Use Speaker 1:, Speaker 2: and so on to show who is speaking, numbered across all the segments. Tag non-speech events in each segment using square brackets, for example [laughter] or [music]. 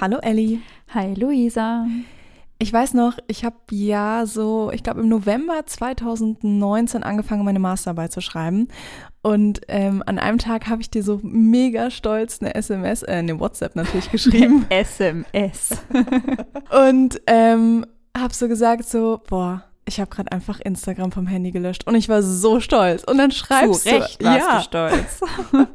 Speaker 1: Hallo Elli.
Speaker 2: Hi Luisa.
Speaker 1: Ich weiß noch, ich habe ja so, ich glaube im November 2019 angefangen, meine Masterarbeit zu schreiben. Und ähm, an einem Tag habe ich dir so mega stolz eine SMS, äh, eine WhatsApp natürlich geschrieben. [laughs]
Speaker 2: SMS. [laughs]
Speaker 1: Und ähm, habe so gesagt so, boah, ich habe gerade einfach Instagram vom Handy gelöscht und ich war so stolz. Und dann schreibst
Speaker 2: Zu Recht
Speaker 1: du,
Speaker 2: warst
Speaker 1: ja,
Speaker 2: du stolz. [laughs]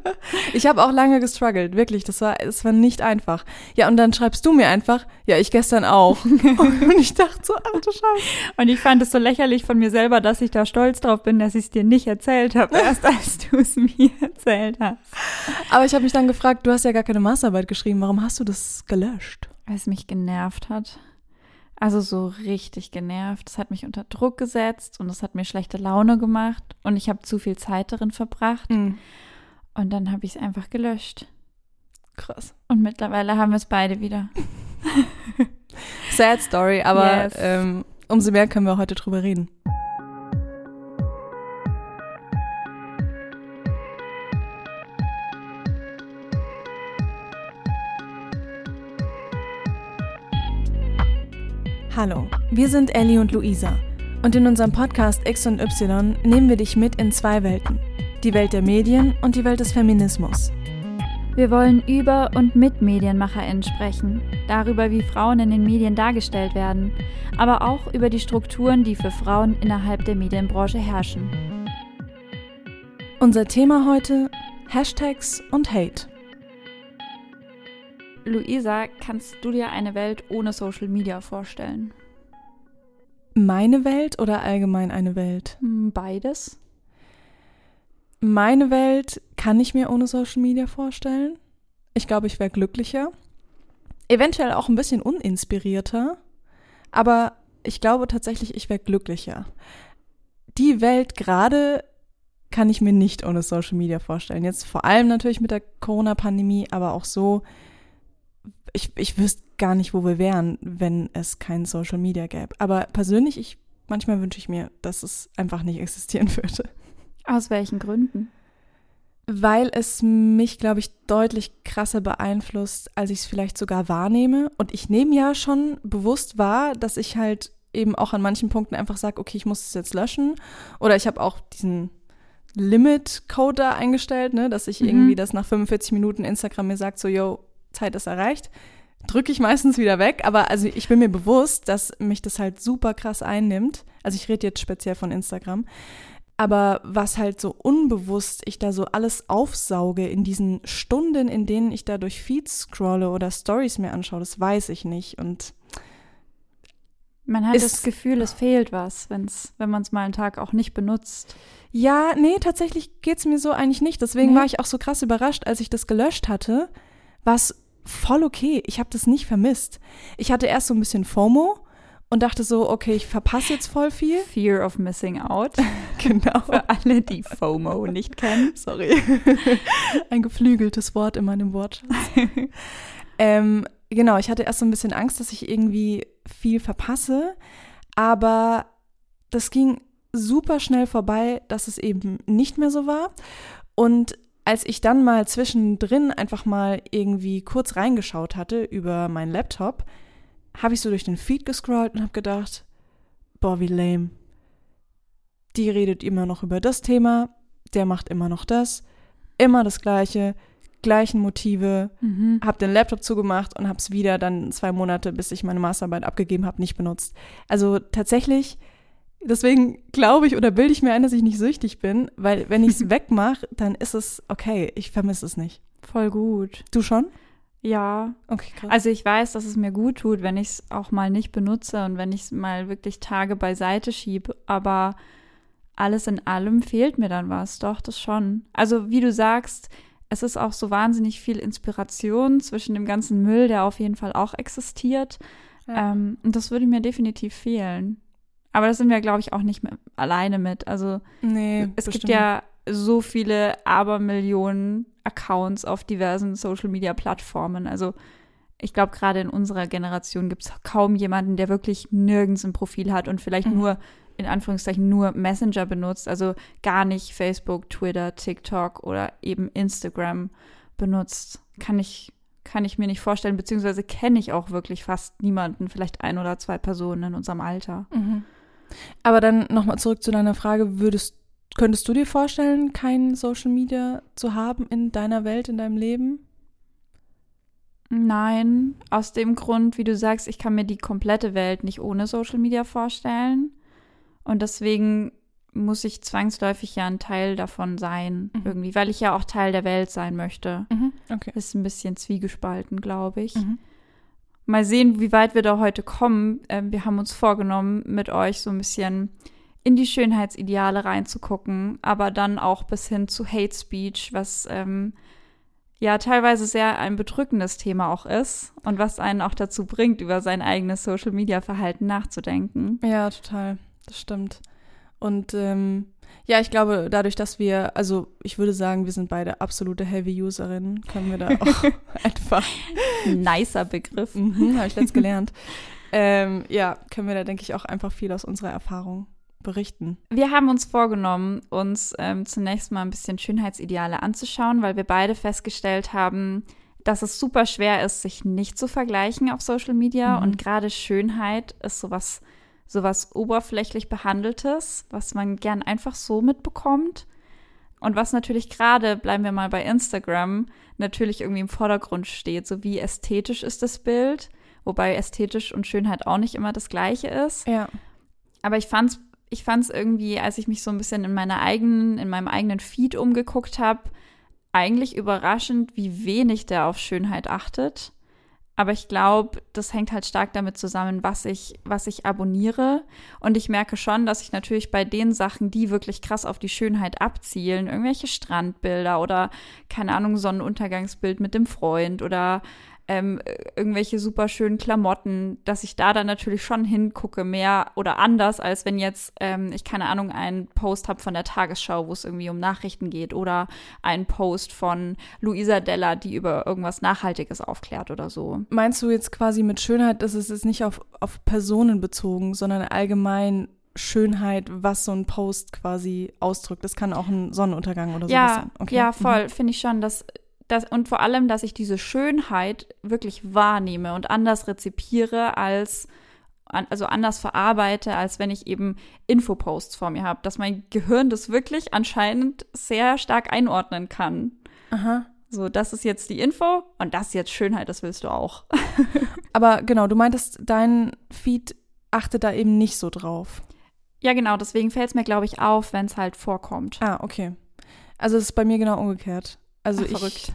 Speaker 1: ich habe auch lange gestruggelt, wirklich. Das war, es war nicht einfach. Ja, und dann schreibst du mir einfach, ja, ich gestern auch. [laughs] und ich dachte so, ach du Scheiße.
Speaker 2: Und ich fand es so lächerlich von mir selber, dass ich da stolz drauf bin, dass ich es dir nicht erzählt habe, erst als [laughs] du es mir erzählt hast.
Speaker 1: Aber ich habe mich dann gefragt, du hast ja gar keine Masterarbeit geschrieben, warum hast du das gelöscht?
Speaker 2: Weil es mich genervt hat. Also so richtig genervt. Es hat mich unter Druck gesetzt und es hat mir schlechte Laune gemacht und ich habe zu viel Zeit darin verbracht.
Speaker 1: Mhm.
Speaker 2: Und dann habe ich es einfach gelöscht.
Speaker 1: Krass.
Speaker 2: Und mittlerweile haben wir es beide wieder. [laughs]
Speaker 1: Sad Story, aber
Speaker 2: Yes.
Speaker 1: ähm, umso mehr können wir heute drüber reden. Hallo, wir sind Ellie und Luisa und in unserem Podcast X und Y nehmen wir dich mit in zwei Welten. Die Welt der Medien und die Welt des Feminismus.
Speaker 2: Wir wollen über und mit MedienmacherInnen sprechen, darüber, wie Frauen in den Medien dargestellt werden, aber auch über die Strukturen, die für Frauen innerhalb der Medienbranche herrschen.
Speaker 1: Unser Thema heute Hashtags und Hate.
Speaker 2: Luisa, kannst du dir eine Welt ohne Social Media vorstellen?
Speaker 1: Meine Welt oder allgemein eine Welt?
Speaker 2: Hm, Beides?
Speaker 1: Meine Welt kann ich mir ohne Social Media vorstellen. Ich glaube, ich wäre glücklicher. Eventuell auch ein bisschen uninspirierter. Aber ich glaube tatsächlich, ich wäre glücklicher. Die Welt gerade kann ich mir nicht ohne Social Media vorstellen. Jetzt vor allem natürlich mit der Corona-Pandemie, aber auch so. Ich, ich wüsste gar nicht, wo wir wären, wenn es kein Social Media gäbe. Aber persönlich, ich, manchmal wünsche ich mir, dass es einfach nicht existieren [laughs] würde.
Speaker 2: Aus welchen Gründen?
Speaker 1: Weil es mich, glaube ich, deutlich krasser beeinflusst, als ich es vielleicht sogar wahrnehme. Und ich nehme ja schon bewusst wahr, dass ich halt eben auch an manchen Punkten einfach sage, okay, ich muss es jetzt löschen. Oder ich habe auch diesen Limit-Code da eingestellt, ne, dass ich
Speaker 2: Mhm.
Speaker 1: irgendwie das nach 45 Minuten Instagram mir sagt, so, yo, Zeit ist erreicht. Drücke ich meistens wieder weg. Aber also ich bin mir bewusst, dass mich das halt super krass einnimmt. Also ich rede jetzt speziell von Instagram. Aber was halt so unbewusst ich da so alles aufsauge in diesen Stunden, in denen ich da durch Feeds scrolle oder Stories mir anschaue, das weiß ich nicht. Und
Speaker 2: Man hat das Gefühl, es fehlt was, wenn's, wenn man es mal einen Tag auch nicht benutzt.
Speaker 1: ja, nee, tatsächlich geht's mir so eigentlich nicht. Deswegen
Speaker 2: Nee?
Speaker 1: war ich auch so krass überrascht, als ich das gelöscht hatte. War es voll okay. Ich habe das nicht vermisst. Ich hatte erst so ein bisschen FOMO und dachte so, okay, ich verpasse jetzt voll viel.
Speaker 2: Fear of Missing Out. [laughs]
Speaker 1: Genau.
Speaker 2: Für alle, die FOMO nicht kennen. [laughs]
Speaker 1: Sorry. [laughs] Ein geflügeltes Wort in meinem Wortschatz. ähm, genau, ich hatte erst so ein bisschen Angst, dass ich irgendwie viel verpasse, aber das ging super schnell vorbei, dass es eben nicht mehr so war. Und als ich dann mal zwischendrin einfach mal irgendwie kurz reingeschaut hatte über meinen Laptop, habe ich so durch den Feed gescrollt und habe gedacht, boah, wie lame. Die redet immer noch über das Thema, der macht immer noch das, immer das Gleiche, gleichen Motive,
Speaker 2: Mhm.
Speaker 1: habe den Laptop zugemacht und habe es wieder dann zwei Monate, bis ich meine Masterarbeit abgegeben habe, nicht benutzt. Also tatsächlich, deswegen glaube ich oder bilde ich mir ein, dass ich nicht süchtig bin, weil wenn ich es [laughs] wegmache, dann ist es okay, ich vermisse es nicht.
Speaker 2: Voll gut.
Speaker 1: Du schon?
Speaker 2: Ja.
Speaker 1: Okay, krass.
Speaker 2: Also ich weiß, dass es mir gut tut, wenn ich es auch mal nicht benutze und wenn ich es mal wirklich Tage beiseite schiebe. Aber alles in allem fehlt mir dann was. Doch, das schon. Also wie du sagst, es ist auch so wahnsinnig viel Inspiration zwischen dem ganzen Müll, der auf jeden Fall auch existiert.
Speaker 1: Ja.
Speaker 2: Ähm, und das würde mir definitiv fehlen. Aber das sind wir, glaube ich, auch nicht mehr alleine mit. Also
Speaker 1: nee,
Speaker 2: es gibt
Speaker 1: bestimmt.
Speaker 2: ja so viele Abermillionen Accounts auf diversen Social-Media-Plattformen. Also ich glaube, gerade in unserer Generation gibt es kaum jemanden, der wirklich nirgends ein Profil hat und vielleicht
Speaker 1: Mhm.
Speaker 2: nur, in Anführungszeichen, nur Messenger benutzt. Also gar nicht Facebook, Twitter, TikTok oder eben Instagram benutzt. Kann ich kann ich mir nicht vorstellen, beziehungsweise kenne ich auch wirklich fast niemanden, vielleicht ein oder zwei Personen in unserem Alter.
Speaker 1: Mhm. Aber dann nochmal zurück zu deiner Frage, würdest, könntest du dir vorstellen, kein Social Media zu haben in deiner Welt, in deinem Leben?
Speaker 2: Nein, aus dem Grund, wie du sagst, ich kann mir die komplette Welt nicht ohne Social Media vorstellen. Und deswegen muss ich zwangsläufig ja ein Teil davon sein, mhm. irgendwie, weil ich ja auch Teil der Welt sein möchte.
Speaker 1: Mhm. Okay.
Speaker 2: Das ist ein bisschen zwiegespalten, glaube ich. Mhm. Mal sehen, wie weit wir da heute kommen. Ähm, wir haben uns vorgenommen, mit euch so ein bisschen in die Schönheitsideale reinzugucken, aber dann auch bis hin zu Hate Speech, was ähm, ja teilweise sehr ein bedrückendes Thema auch ist und was einen auch dazu bringt, über sein eigenes Social-Media-Verhalten nachzudenken.
Speaker 1: Ja, total. Das stimmt. Und ähm, ja, ich glaube, dadurch, dass wir, also ich würde sagen, wir sind beide absolute Heavy-Userinnen, können wir da [laughs] auch einfach.
Speaker 2: Nicer Begriff.
Speaker 1: Mhm, Habe ich letzt [laughs] gelernt. ähm, ja, können wir da, denke ich, auch einfach viel aus unserer Erfahrung berichten.
Speaker 2: Wir haben uns vorgenommen, uns ähm, zunächst mal ein bisschen Schönheitsideale anzuschauen, weil wir beide festgestellt haben, dass es super schwer ist, sich nicht zu vergleichen auf Social Media. Mhm. Und gerade Schönheit ist sowas sowas oberflächlich behandeltes, was man gern einfach so mitbekommt. Und was natürlich gerade, bleiben wir mal bei Instagram, natürlich irgendwie im Vordergrund steht, so wie ästhetisch ist das Bild, wobei ästhetisch und Schönheit auch nicht immer das gleiche ist.
Speaker 1: Ja.
Speaker 2: Aber ich fand's, ich fand's irgendwie, als ich mich so ein bisschen in meiner eigenen, in meinem eigenen Feed umgeguckt habe, eigentlich überraschend, wie wenig der auf Schönheit achtet. Aber ich glaube, das hängt halt stark damit zusammen, was ich, was ich abonniere. Und ich merke schon, dass ich natürlich bei den Sachen, die wirklich krass auf die Schönheit abzielen, irgendwelche Strandbilder oder, keine Ahnung, Sonnenuntergangsbild mit dem Freund oder ähm, irgendwelche super schönen Klamotten, dass ich da dann natürlich schon hingucke, mehr oder anders, als wenn jetzt ähm, ich keine Ahnung einen Post habe von der Tagesschau, wo es irgendwie um Nachrichten geht oder einen Post von Luisa Della, die über irgendwas Nachhaltiges aufklärt oder so.
Speaker 1: Meinst du jetzt quasi mit Schönheit, dass es ist nicht auf, auf Personen bezogen, sondern allgemein Schönheit, was so ein Post quasi ausdrückt. Das kann auch ein Sonnenuntergang oder
Speaker 2: ja,
Speaker 1: sein.
Speaker 2: Okay. Ja, voll. Mhm. Finde ich schon, dass das, und vor allem, dass ich diese Schönheit wirklich wahrnehme und anders rezipiere als also anders verarbeite, als wenn ich eben Infoposts vor mir habe, dass mein Gehirn das wirklich anscheinend sehr stark einordnen kann.
Speaker 1: Aha.
Speaker 2: So, das ist jetzt die Info und das ist jetzt Schönheit, das willst du auch. [laughs]
Speaker 1: Aber genau, du meintest, dein Feed achtet da eben nicht so drauf.
Speaker 2: Ja, genau, deswegen fällt es mir, glaube ich, auf, wenn es halt vorkommt.
Speaker 1: Ah, okay. Also es ist bei mir genau umgekehrt. Also Ach, ich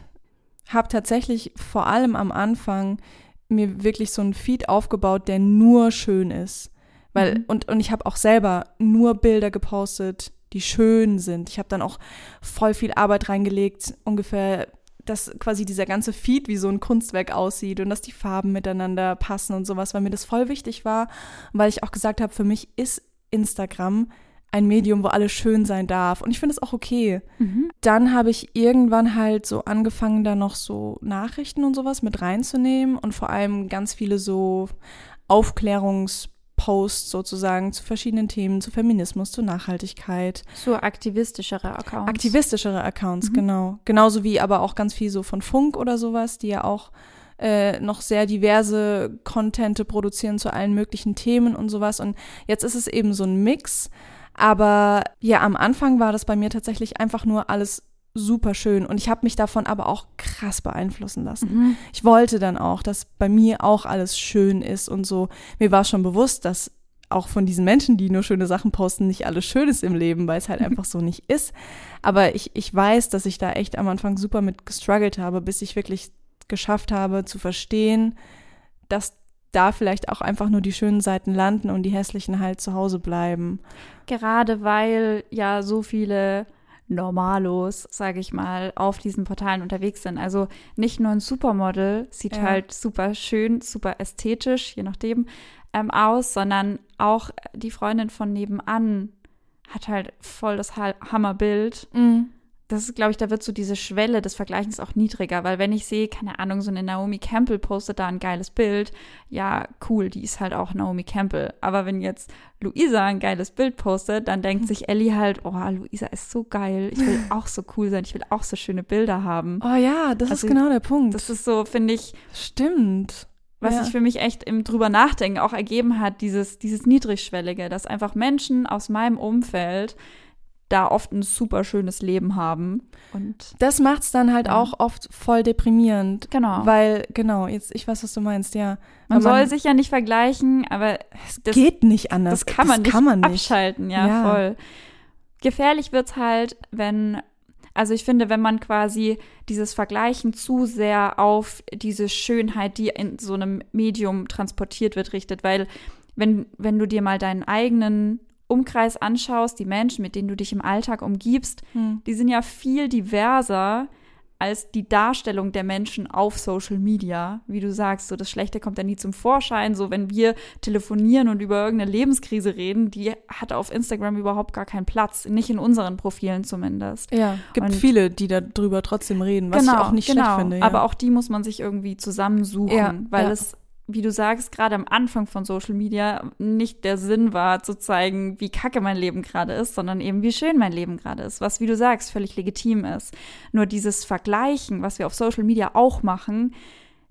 Speaker 1: habe tatsächlich vor allem am Anfang mir wirklich so ein Feed aufgebaut, der nur schön ist. Weil, mhm. und, und ich habe auch selber nur Bilder gepostet, die schön sind. Ich habe dann auch voll viel Arbeit reingelegt, ungefähr, dass quasi dieser ganze Feed wie so ein Kunstwerk aussieht und dass die Farben miteinander passen und sowas, weil mir das voll wichtig war. Weil ich auch gesagt habe, für mich ist Instagram ein Medium, wo alles schön sein darf. Und ich finde es auch okay. Mhm. Dann habe ich irgendwann halt so angefangen, da noch so Nachrichten und sowas mit reinzunehmen und vor allem ganz viele so Aufklärungsposts sozusagen zu verschiedenen Themen, zu Feminismus, zu Nachhaltigkeit.
Speaker 2: So aktivistischere Accounts.
Speaker 1: Aktivistischere Accounts, mhm. genau. Genauso wie aber auch ganz viel so von Funk oder sowas, die ja auch äh, noch sehr diverse Contente produzieren zu allen möglichen Themen und sowas. Und jetzt ist es eben so ein Mix aber ja, am Anfang war das bei mir tatsächlich einfach nur alles super schön und ich habe mich davon aber auch krass beeinflussen lassen. Mhm. Ich wollte dann auch, dass bei mir auch alles schön ist und so. Mir war schon bewusst, dass auch von diesen Menschen, die nur schöne Sachen posten, nicht alles schön ist im Leben, weil es halt [laughs] einfach so nicht ist. Aber ich, ich weiß, dass ich da echt am Anfang super mit gestruggelt habe, bis ich wirklich geschafft habe zu verstehen, dass da vielleicht auch einfach nur die schönen Seiten landen und die hässlichen halt zu Hause bleiben.
Speaker 2: Gerade weil ja so viele Normalos, sage ich mal, auf diesen Portalen unterwegs sind. Also nicht nur ein Supermodel sieht ja. halt super schön, super ästhetisch, je nachdem, ähm, aus, sondern auch die Freundin von nebenan hat halt voll das Hammerbild. Mhm. Das ist, glaube ich, da wird so diese Schwelle des Vergleichens auch niedriger, weil wenn ich sehe, keine Ahnung, so eine Naomi Campbell postet da ein geiles Bild, ja, cool, die ist halt auch Naomi Campbell. Aber wenn jetzt Luisa ein geiles Bild postet, dann denkt sich Ellie halt, oh, Luisa ist so geil, ich will auch so cool sein, ich will auch so schöne Bilder haben.
Speaker 1: Oh ja, das also, ist genau der Punkt.
Speaker 2: Das ist so, finde ich.
Speaker 1: Stimmt.
Speaker 2: Was ja. sich für mich echt im drüber nachdenken auch ergeben hat, dieses, dieses Niedrigschwellige, dass einfach Menschen aus meinem Umfeld da oft ein super schönes Leben haben. Und
Speaker 1: das macht es dann halt ja. auch oft voll deprimierend.
Speaker 2: Genau.
Speaker 1: Weil, genau, jetzt, ich weiß, was du meinst, ja.
Speaker 2: Man, man soll sich ja nicht vergleichen, aber
Speaker 1: es geht nicht anders.
Speaker 2: Das kann man, das nicht, kann man nicht abschalten, ja, ja. voll. Gefährlich wird es halt, wenn, also ich finde, wenn man quasi dieses Vergleichen zu sehr auf diese Schönheit, die in so einem Medium transportiert wird, richtet, weil wenn, wenn du dir mal deinen eigenen Umkreis anschaust, die Menschen, mit denen du dich im Alltag umgibst, hm. die sind ja viel diverser als die Darstellung der Menschen auf Social Media. Wie du sagst, so das Schlechte kommt ja nie zum Vorschein. So, wenn wir telefonieren und über irgendeine Lebenskrise reden, die hat auf Instagram überhaupt gar keinen Platz. Nicht in unseren Profilen zumindest.
Speaker 1: Ja, gibt und viele, die darüber trotzdem reden, was genau, ich auch nicht genau. schlecht finde. Ja.
Speaker 2: Aber auch die muss man sich irgendwie zusammensuchen, ja, weil ja. es wie du sagst, gerade am Anfang von Social Media nicht der Sinn war, zu zeigen, wie kacke mein Leben gerade ist, sondern eben, wie schön mein Leben gerade ist, was, wie du sagst, völlig legitim ist. Nur dieses Vergleichen, was wir auf Social Media auch machen,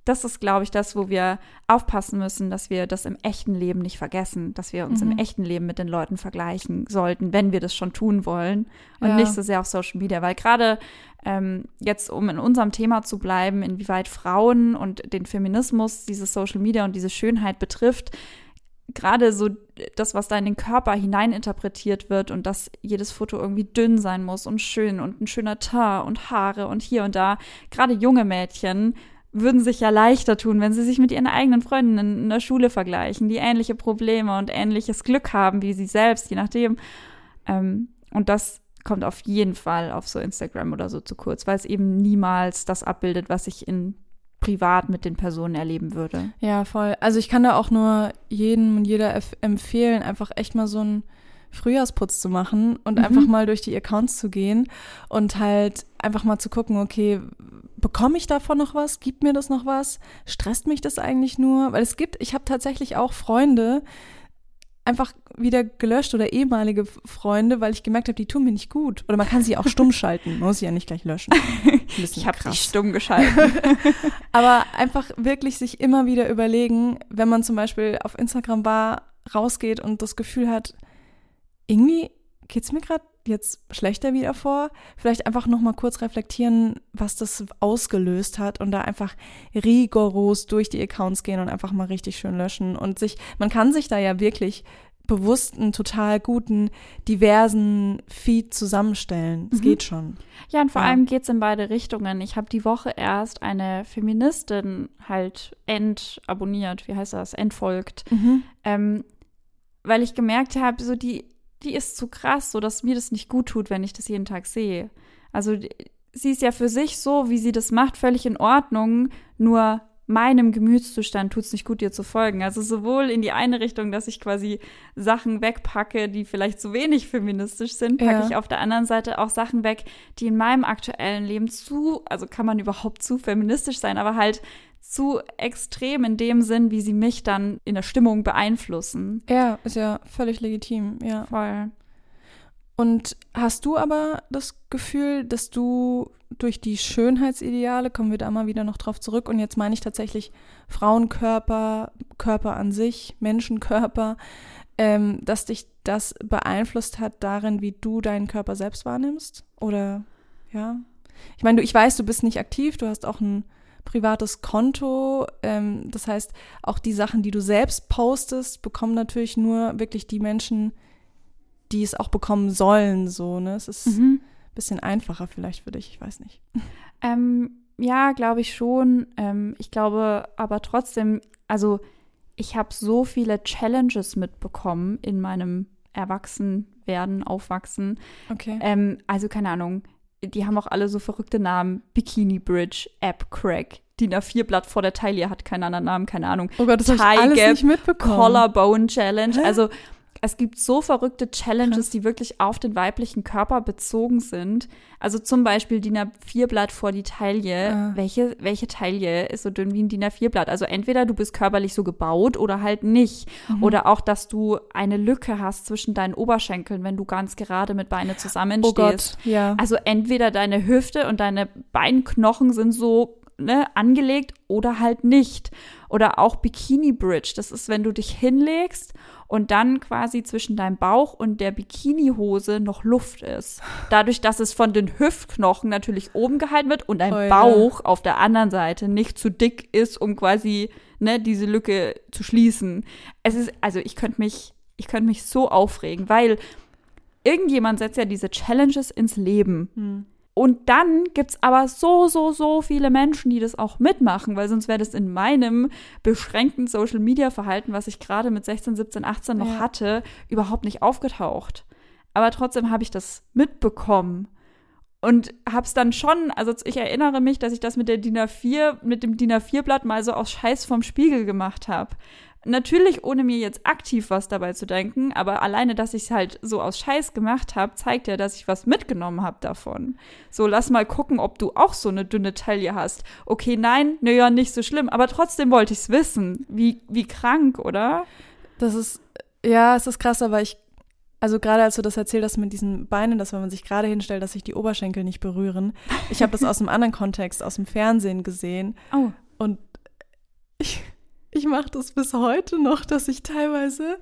Speaker 2: das ist, glaube ich, das, wo wir aufpassen müssen, dass wir das im echten Leben nicht vergessen, dass wir uns mhm. im echten Leben mit den Leuten vergleichen sollten, wenn wir das schon tun wollen und ja. nicht so sehr auf Social Media, weil gerade ähm, jetzt, um in unserem Thema zu bleiben, inwieweit Frauen und den Feminismus, dieses Social Media und diese Schönheit betrifft, gerade so das, was da in den Körper hineininterpretiert wird und dass jedes Foto irgendwie dünn sein muss und schön und ein schöner Teint und Haare und hier und da, gerade junge Mädchen würden sich ja leichter tun, wenn sie sich mit ihren eigenen Freunden in der Schule vergleichen, die ähnliche Probleme und ähnliches Glück haben wie sie selbst, je nachdem. Ähm, und das kommt auf jeden Fall auf so Instagram oder so zu kurz, weil es eben niemals das abbildet, was ich in privat mit den Personen erleben würde.
Speaker 1: Ja, voll. Also ich kann da auch nur jedem und jeder empfehlen, einfach echt mal so einen Frühjahrsputz zu machen und mhm. einfach mal durch die Accounts zu gehen und halt einfach mal zu gucken, okay, bekomme ich davon noch was? Gibt mir das noch was? Stresst mich das eigentlich nur? Weil es gibt, ich habe tatsächlich auch Freunde, einfach wieder gelöscht oder ehemalige Freunde, weil ich gemerkt habe, die tun mir nicht gut. Oder man kann sie auch [laughs] stumm schalten. Man muss sie ja nicht gleich löschen. [laughs]
Speaker 2: ich habe sie stumm geschalten. [laughs]
Speaker 1: Aber einfach wirklich sich immer wieder überlegen, wenn man zum Beispiel auf Instagram war, rausgeht und das Gefühl hat, irgendwie geht es mir gerade jetzt schlechter wieder vor. Vielleicht einfach noch mal kurz reflektieren, was das ausgelöst hat und da einfach rigoros durch die Accounts gehen und einfach mal richtig schön löschen und sich, man kann sich da ja wirklich bewusst einen total guten, diversen Feed zusammenstellen. Es mhm. geht schon.
Speaker 2: Ja, und vor ja. allem geht es in beide Richtungen. Ich habe die Woche erst eine Feministin halt entabonniert, wie heißt das, entfolgt, mhm. ähm, weil ich gemerkt habe, so die die ist zu krass, so dass mir das nicht gut tut, wenn ich das jeden Tag sehe. Also sie ist ja für sich so, wie sie das macht, völlig in Ordnung, nur meinem Gemütszustand tut es nicht gut, ihr zu folgen. Also sowohl in die eine Richtung, dass ich quasi Sachen wegpacke, die vielleicht zu wenig feministisch sind, packe ja. ich auf der anderen Seite auch Sachen weg, die in meinem aktuellen Leben zu, also kann man überhaupt zu feministisch sein, aber halt zu extrem in dem Sinn, wie sie mich dann in der Stimmung beeinflussen.
Speaker 1: Ja, ist ja völlig legitim, ja.
Speaker 2: Voll.
Speaker 1: Und hast du aber das Gefühl, dass du durch die Schönheitsideale, kommen wir da mal wieder noch drauf zurück, und jetzt meine ich tatsächlich Frauenkörper, Körper an sich, Menschenkörper, ähm, dass dich das beeinflusst hat darin, wie du deinen Körper selbst wahrnimmst? Oder ja? Ich meine, du, ich weiß, du bist nicht aktiv, du hast auch ein privates Konto. Ähm, das heißt, auch die Sachen, die du selbst postest, bekommen natürlich nur wirklich die Menschen, die es auch bekommen sollen. So, ne? Es ist mhm. ein bisschen einfacher vielleicht für dich, ich weiß nicht.
Speaker 2: Ähm, ja, glaube ich schon. Ähm, ich glaube aber trotzdem, also ich habe so viele Challenges mitbekommen in meinem Erwachsenwerden, Aufwachsen.
Speaker 1: Okay.
Speaker 2: Ähm, also keine Ahnung, die haben auch alle so verrückte Namen. Bikini Bridge, App Crack, DIN A4-Blatt vor der Taille hat keinen anderen Namen, keine Ahnung.
Speaker 1: Oh Gott, das habe ich alles nicht mitbekommen.
Speaker 2: Collarbone Challenge. Hä? Also Es gibt so verrückte Challenges,
Speaker 1: Krass.
Speaker 2: die wirklich auf den weiblichen Körper bezogen sind. Also zum Beispiel DIN A4-Blatt vor die Taille.
Speaker 1: Ah.
Speaker 2: Welche, welche Taille ist so dünn wie ein DIN A4-Blatt? Also entweder du bist körperlich so gebaut oder halt nicht.
Speaker 1: Mhm.
Speaker 2: Oder auch, dass du eine Lücke hast zwischen deinen Oberschenkeln, wenn du ganz gerade mit Beine
Speaker 1: Oh
Speaker 2: zusammenstehst.
Speaker 1: Gott, ja.
Speaker 2: Also entweder deine Hüfte und deine Beinknochen sind so ne, angelegt oder halt nicht. Oder auch Bikini Bridge. Das ist, wenn du dich hinlegst und dann quasi zwischen deinem Bauch und der Bikinihose noch Luft ist. Dadurch, dass es von den Hüftknochen natürlich oben gehalten wird und dein
Speaker 1: ja.
Speaker 2: Bauch auf der anderen Seite nicht zu dick ist, um quasi ne, diese Lücke zu schließen. Es ist, also ich könnte mich, ich könnte mich so aufregen, weil irgendjemand setzt ja diese Challenges ins Leben.
Speaker 1: Hm.
Speaker 2: Und dann gibt es aber so, so, so viele Menschen, die das auch mitmachen, weil sonst wäre das in meinem beschränkten Social-Media-Verhalten, was ich gerade mit 16, 17, 18 noch
Speaker 1: Ja.
Speaker 2: hatte, überhaupt nicht aufgetaucht. Aber trotzdem habe ich das mitbekommen. Und habe es dann schon, also ich erinnere mich, dass ich das mit der DIN A4, mit dem DIN A4-Blatt mal so aus Scheiß vom Spiegel gemacht habe. Natürlich ohne mir jetzt aktiv was dabei zu denken, aber alleine, dass ich es halt so aus Scheiß gemacht habe, zeigt ja, dass ich was mitgenommen habe davon. So, lass mal gucken, ob du auch so eine dünne Taille hast. Okay, nein, naja, nicht so schlimm, aber trotzdem wollte ich es wissen. Wie, wie krank, oder?
Speaker 1: Das ist, ja, es ist krass, aber ich, also gerade als du das erzählt hast mit diesen Beinen, dass wenn man sich gerade hinstellt, dass sich die Oberschenkel nicht berühren. Ich habe das aus einem anderen Kontext, aus dem Fernsehen gesehen
Speaker 2: Oh.
Speaker 1: und ich, ich mache das bis heute noch, dass ich teilweise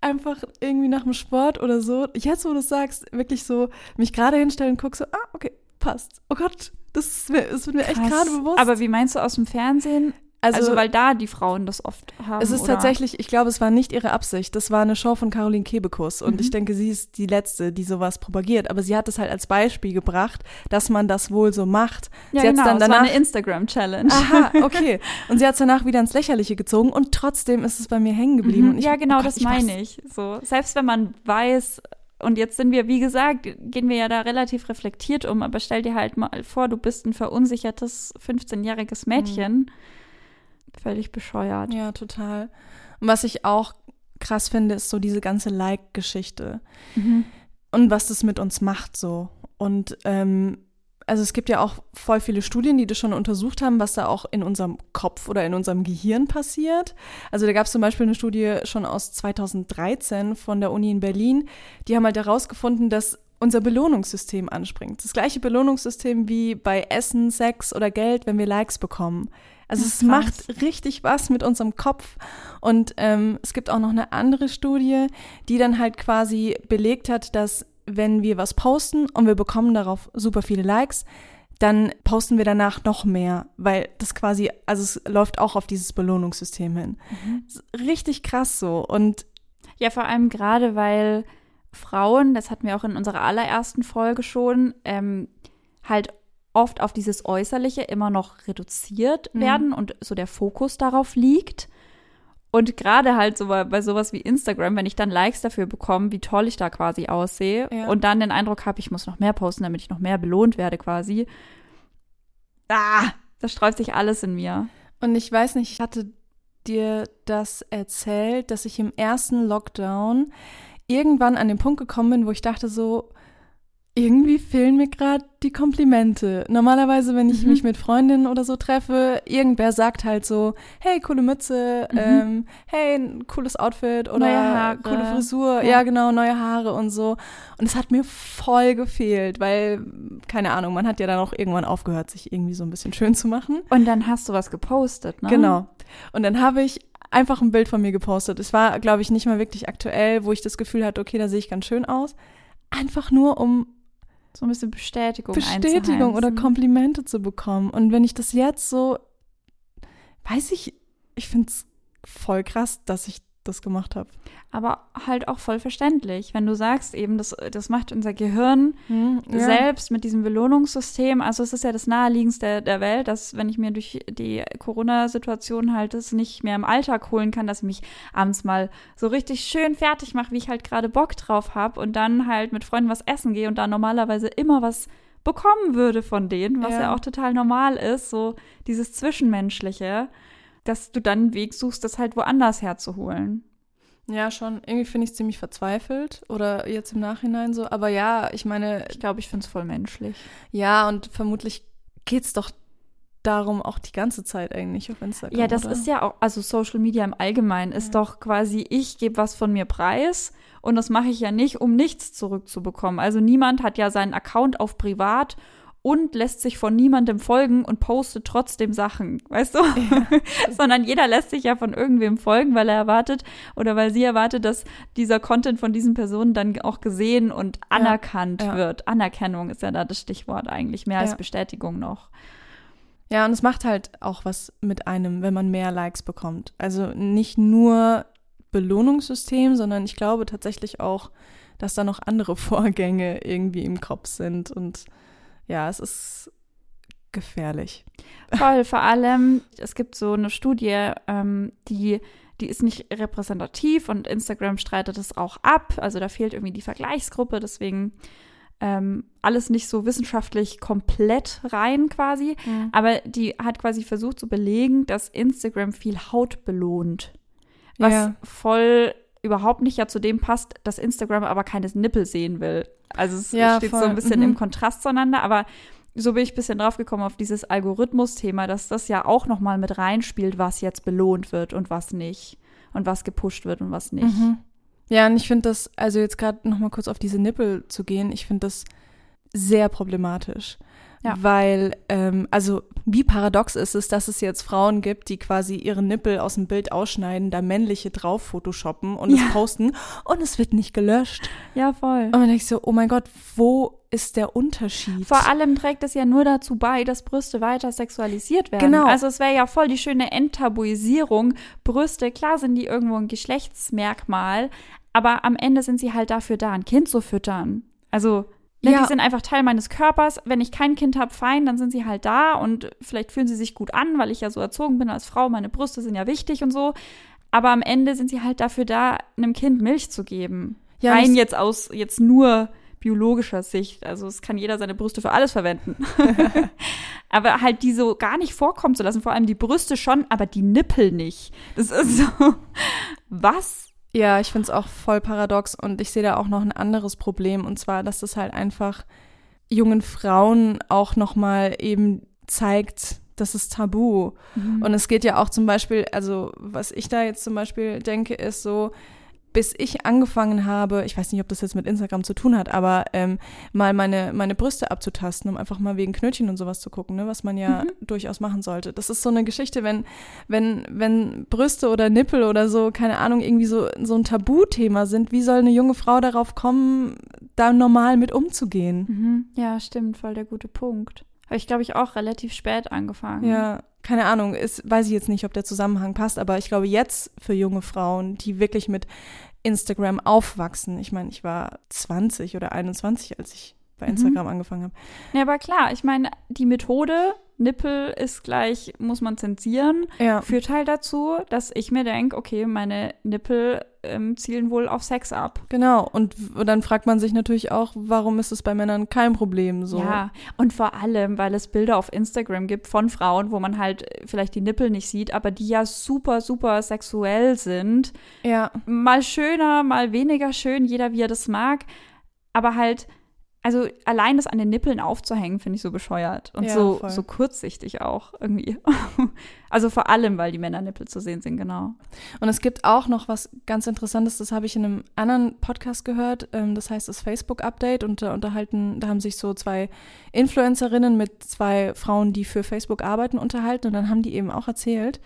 Speaker 1: einfach irgendwie nach dem Sport oder so, jetzt wo du es sagst, wirklich so mich gerade hinstellen und guck so, ah, okay, passt. Oh Gott, das ist mir, das wird mir echt
Speaker 2: Krass.
Speaker 1: gerade bewusst.
Speaker 2: Aber wie meinst du aus dem Fernsehen? Also, weil da die Frauen das oft haben.
Speaker 1: Es ist
Speaker 2: oder?
Speaker 1: tatsächlich, ich glaube, es war nicht ihre Absicht. Das war eine Show von Caroline Kebekus und
Speaker 2: Mhm.
Speaker 1: ich denke, sie ist die letzte, die sowas propagiert. Aber sie hat es halt als Beispiel gebracht, dass man das wohl so macht.
Speaker 2: Ja,
Speaker 1: sie
Speaker 2: genau,
Speaker 1: dann
Speaker 2: es war
Speaker 1: danach.
Speaker 2: eine Instagram-Challenge.
Speaker 1: Aha, [laughs] okay. Und sie hat es danach wieder ins Lächerliche gezogen und trotzdem ist es bei mir hängen geblieben.
Speaker 2: Mhm,
Speaker 1: ich,
Speaker 2: ja, genau,
Speaker 1: oh Gott,
Speaker 2: das
Speaker 1: ich
Speaker 2: meine ich. So, selbst wenn man weiß, und jetzt sind wir, wie gesagt, gehen wir ja da relativ reflektiert um, aber stell dir halt mal vor, du bist ein verunsichertes 15-jähriges Mädchen. Völlig bescheuert.
Speaker 1: Ja, total. Und was ich auch krass finde, ist so diese ganze Like-Geschichte.
Speaker 2: Mhm.
Speaker 1: und was das mit uns macht so. Und ähm, also es gibt ja auch voll viele Studien, die das schon untersucht haben, was da auch in unserem Kopf oder in unserem Gehirn passiert. Also da gab es zum Beispiel eine Studie schon aus 2013 von der Uni in Berlin, die haben halt herausgefunden, dass unser Belohnungssystem anspringt. Das gleiche Belohnungssystem wie bei Essen, Sex oder Geld, wenn wir Likes bekommen. Also
Speaker 2: Ja,
Speaker 1: es macht richtig was mit unserem Kopf. Und ähm, es gibt auch noch eine andere Studie, die dann halt quasi belegt hat, dass wenn wir was posten und wir bekommen darauf super viele Likes, dann posten wir danach noch mehr, weil das quasi, also es läuft auch auf dieses Belohnungssystem hin. Ist richtig krass so. Und
Speaker 2: Ja, vor allem gerade, weil Frauen, das hatten wir auch in unserer allerersten Folge schon, ähm, halt oft auf dieses Äußerliche immer noch reduziert
Speaker 1: Mhm.
Speaker 2: werden und so der Fokus darauf liegt. Und gerade halt so bei, bei sowas wie Instagram, wenn ich dann Likes dafür bekomme, wie toll ich da quasi aussehe
Speaker 1: Ja.
Speaker 2: und dann den Eindruck habe, ich muss noch mehr posten, damit ich noch mehr belohnt werde quasi. Ah, das sträubt sich alles in mir.
Speaker 1: Und ich weiß nicht, ich hatte dir das erzählt, dass ich im ersten Lockdown irgendwann an den Punkt gekommen bin, wo ich dachte so, irgendwie fehlen mir gerade die Komplimente. Normalerweise, wenn ich
Speaker 2: Mhm.
Speaker 1: mich mit Freundinnen oder so treffe, irgendwer sagt halt so, hey, coole Mütze,
Speaker 2: Mhm.
Speaker 1: ähm, hey, ein cooles Outfit oder coole Frisur,
Speaker 2: Ja.
Speaker 1: ja. genau, neue Haare und so. Und es hat mir voll gefehlt, weil, keine Ahnung, man hat ja dann auch irgendwann aufgehört, sich irgendwie so ein bisschen schön zu machen.
Speaker 2: Und dann hast du was gepostet, ne?
Speaker 1: Genau. Und dann habe ich einfach ein Bild von mir gepostet. Es war, glaube ich, nicht mal wirklich aktuell, wo ich das Gefühl hatte, okay, da sehe ich ganz schön aus. Einfach nur, um
Speaker 2: So ein bisschen Bestätigung
Speaker 1: Bestätigung oder. Komplimente zu bekommen. Und wenn ich das jetzt so, weiß ich, ich finde es voll krass, dass ich das gemacht habe.
Speaker 2: Aber halt auch voll verständlich, wenn du sagst, eben, das, das macht unser Gehirn
Speaker 1: Hm, ja.
Speaker 2: selbst mit diesem Belohnungssystem. Also es ist ja das naheliegendste der Welt, dass wenn ich mir durch die Corona-Situation halt das nicht mehr im Alltag holen kann, dass ich mich abends mal so richtig schön fertig mache, wie ich halt gerade Bock drauf habe und dann halt mit Freunden was essen gehe und da normalerweise immer was bekommen würde von denen, was ja.
Speaker 1: Ja.
Speaker 2: auch total normal ist, so dieses Zwischenmenschliche, dass du dann einen Weg suchst, das halt woanders herzuholen.
Speaker 1: Ja, schon. Irgendwie finde ich es ziemlich verzweifelt oder jetzt im Nachhinein so. Aber ja, ich meine.
Speaker 2: Ich glaube, ich finde es voll menschlich.
Speaker 1: Ja, und vermutlich geht es doch darum auch die ganze Zeit eigentlich auf Instagram.
Speaker 2: Ja, das
Speaker 1: oder?
Speaker 2: ist ja auch, also Social Media im Allgemeinen ist ja. doch quasi, ich gebe was von mir preis und das mache ich ja nicht, um nichts zurückzubekommen. Also niemand hat ja seinen Account auf privat und lässt sich von niemandem folgen und postet trotzdem Sachen, weißt du? Ja. [laughs] Sondern jeder lässt sich ja von irgendwem folgen, weil er erwartet oder weil sie erwartet, dass dieser Content von diesen Personen dann auch gesehen und anerkannt ja, ja. wird. Anerkennung ist ja da das Stichwort eigentlich, mehr als Bestätigung noch.
Speaker 1: Ja, und es macht halt auch was mit einem, wenn man mehr Likes bekommt. Also nicht nur Belohnungssystem, sondern ich glaube tatsächlich auch, dass da noch andere [laughs] Vorgänge irgendwie im Kopf sind und ja, es ist gefährlich.
Speaker 2: Voll, vor allem, es gibt so eine Studie, ähm, die, die ist nicht repräsentativ und Instagram streitet es auch ab. Also da fehlt irgendwie die Vergleichsgruppe, deswegen ähm, alles nicht so wissenschaftlich komplett rein quasi. Mhm. Aber die hat quasi versucht zu belegen, dass Instagram viel Haut belohnt. Was ja. voll überhaupt nicht ja zu dem passt, dass Instagram aber keine Nippel sehen will. Also es ja, steht voll. so ein bisschen mhm. im Kontrast zueinander, aber so bin ich ein bisschen drauf gekommen auf dieses Algorithmus-Thema, dass das ja auch nochmal mit reinspielt, was jetzt belohnt wird und was nicht. Und was gepusht wird und was nicht. Mhm.
Speaker 1: Ja, und ich finde das, also jetzt gerade nochmal kurz auf diese Nippel zu gehen, ich finde das sehr problematisch. Ja. Weil, ähm, also wie paradox ist es, dass es jetzt Frauen gibt, die quasi ihre Nippel aus dem Bild ausschneiden, da männliche drauf photoshoppen und ja. es posten und es wird nicht gelöscht.
Speaker 2: Ja, voll.
Speaker 1: Und dann denke ich so, oh mein Gott, wo ist der Unterschied?
Speaker 2: Vor allem trägt es ja nur dazu bei, dass Brüste weiter sexualisiert werden. Genau. Also es wäre ja voll die schöne Enttabuisierung. Brüste, klar sind die irgendwo ein Geschlechtsmerkmal, aber am Ende sind sie halt dafür da, ein Kind zu füttern. Also Ne, ja. Die sind einfach Teil meines Körpers. Wenn ich kein Kind habe, fein, dann sind sie halt da und vielleicht fühlen sie sich gut an, weil ich ja so erzogen bin als Frau. Meine Brüste sind ja wichtig und so. Aber am Ende sind sie halt dafür da, einem Kind Milch zu geben. Ja, Rein jetzt aus jetzt nur biologischer Sicht. Also es kann jeder seine Brüste für alles verwenden. [laughs] aber halt die so gar nicht vorkommen zu lassen. Vor allem die Brüste schon, aber die Nippel nicht. Das ist so. Was?
Speaker 1: Ja, ich finde es auch voll paradox und ich sehe da auch noch ein anderes Problem und zwar, dass das halt einfach jungen Frauen auch nochmal eben zeigt, das ist tabu. Mhm. Und es geht ja auch zum Beispiel, also was ich da jetzt zum Beispiel denke, ist so, bis ich angefangen habe, ich weiß nicht, ob das jetzt mit Instagram zu tun hat, aber ähm, mal meine, meine Brüste abzutasten, um einfach mal wegen Knötchen und sowas zu gucken, ne, was man ja mhm. durchaus machen sollte. Das ist so eine Geschichte, wenn, wenn, wenn Brüste oder Nippel oder so, keine Ahnung, irgendwie so, so ein Tabuthema sind, wie soll eine junge Frau darauf kommen, da normal mit umzugehen?
Speaker 2: Mhm. Ja, stimmt, voll der gute Punkt. Habe ich, glaube ich, auch relativ spät angefangen.
Speaker 1: Ja, keine Ahnung, ist, weiß ich jetzt nicht, ob der Zusammenhang passt, aber ich glaube jetzt für junge Frauen, die wirklich mit Instagram aufwachsen. Ich meine, ich war 20 oder 21, als ich bei mhm. Instagram mhm. angefangen habe.
Speaker 2: Ja, aber klar, ich meine, die Methode Nippel ist gleich, muss man zensieren, ja. führt halt dazu, dass ich mir denke, okay, meine Nippel ähm, zielen wohl auf Sex ab.
Speaker 1: Genau, und, und dann fragt man sich natürlich auch, warum ist es bei Männern kein Problem so?
Speaker 2: Ja, und vor allem, weil es Bilder auf Instagram gibt von Frauen, wo man halt vielleicht die Nippel nicht sieht, aber die ja super, super sexuell sind.
Speaker 1: Ja.
Speaker 2: Mal schöner, mal weniger schön, jeder wie er das mag, aber halt also allein das an den Nippeln aufzuhängen, finde ich so bescheuert und ja, so, so kurzsichtig auch irgendwie. [laughs] also vor allem, weil die Männernippel zu sehen sind, genau.
Speaker 1: Und es gibt auch noch was ganz Interessantes, das habe ich in einem anderen Podcast gehört, ähm, das heißt das Facebook-Update und da unterhalten, da haben sich so zwei Influencerinnen mit zwei Frauen, die für Facebook arbeiten, unterhalten und dann haben die eben auch erzählt,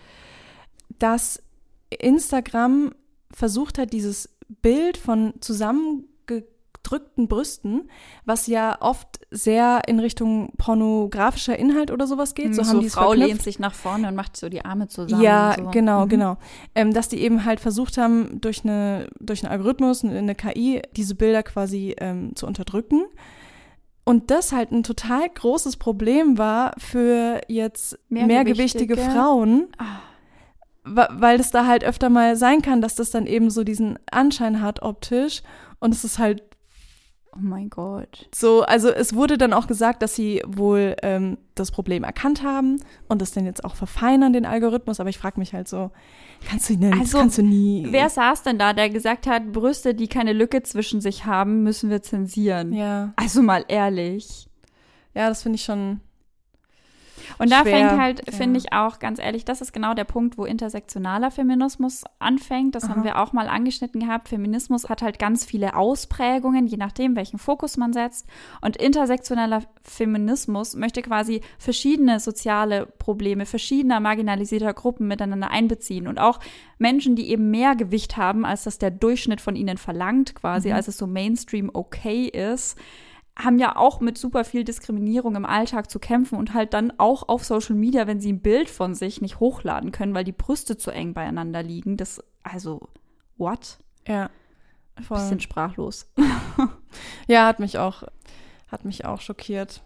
Speaker 1: dass Instagram versucht hat, dieses Bild von zusammen gedrückten Brüsten, was ja oft sehr in Richtung pornografischer Inhalt oder sowas geht.
Speaker 2: So,
Speaker 1: so
Speaker 2: haben die Frau lehnt sich nach vorne und macht so die Arme zusammen.
Speaker 1: Ja,
Speaker 2: so.
Speaker 1: genau, mhm. genau. Ähm, dass die eben halt versucht haben, durch, eine, durch einen Algorithmus, eine KI, diese Bilder quasi ähm, zu unterdrücken. Und das halt ein total großes Problem war für jetzt mehrgewichtige Frauen. Ah weil es da halt öfter mal sein kann, dass das dann eben so diesen Anschein hat optisch und es ist halt
Speaker 2: Oh mein Gott.
Speaker 1: So, also es wurde dann auch gesagt, dass sie wohl ähm, das Problem erkannt haben und das dann jetzt auch verfeinern, den Algorithmus. Aber ich frage mich halt so, kannst du, denn,
Speaker 2: Also,
Speaker 1: kannst du nie.
Speaker 2: Wer saß denn da, der gesagt hat, Brüste, die keine Lücke zwischen sich haben, müssen wir zensieren?
Speaker 1: Ja,
Speaker 2: Also mal ehrlich.
Speaker 1: ja, das finde ich schon.
Speaker 2: Und da
Speaker 1: Schwer,
Speaker 2: fängt halt,
Speaker 1: ja.
Speaker 2: finde ich auch, ganz ehrlich, das ist genau der Punkt, wo intersektionaler Feminismus anfängt. Das
Speaker 1: Aha.
Speaker 2: haben wir auch mal angeschnitten gehabt. Feminismus hat halt ganz viele Ausprägungen, je nachdem, welchen Fokus man setzt. Und intersektioneller Feminismus möchte quasi verschiedene soziale Probleme verschiedener marginalisierter Gruppen miteinander einbeziehen. Und auch Menschen, die eben mehr Gewicht haben, als das der Durchschnitt von ihnen verlangt, quasi,
Speaker 1: Mhm.
Speaker 2: als es so Mainstream okay ist haben ja auch mit super viel Diskriminierung im Alltag zu kämpfen und halt dann auch auf Social Media, wenn sie ein Bild von sich nicht hochladen können, weil die Brüste zu eng beieinander liegen. Das, also, what?
Speaker 1: Ja. Voll.
Speaker 2: Bisschen sprachlos. [laughs]
Speaker 1: Ja, hat mich auch, hat mich auch schockiert.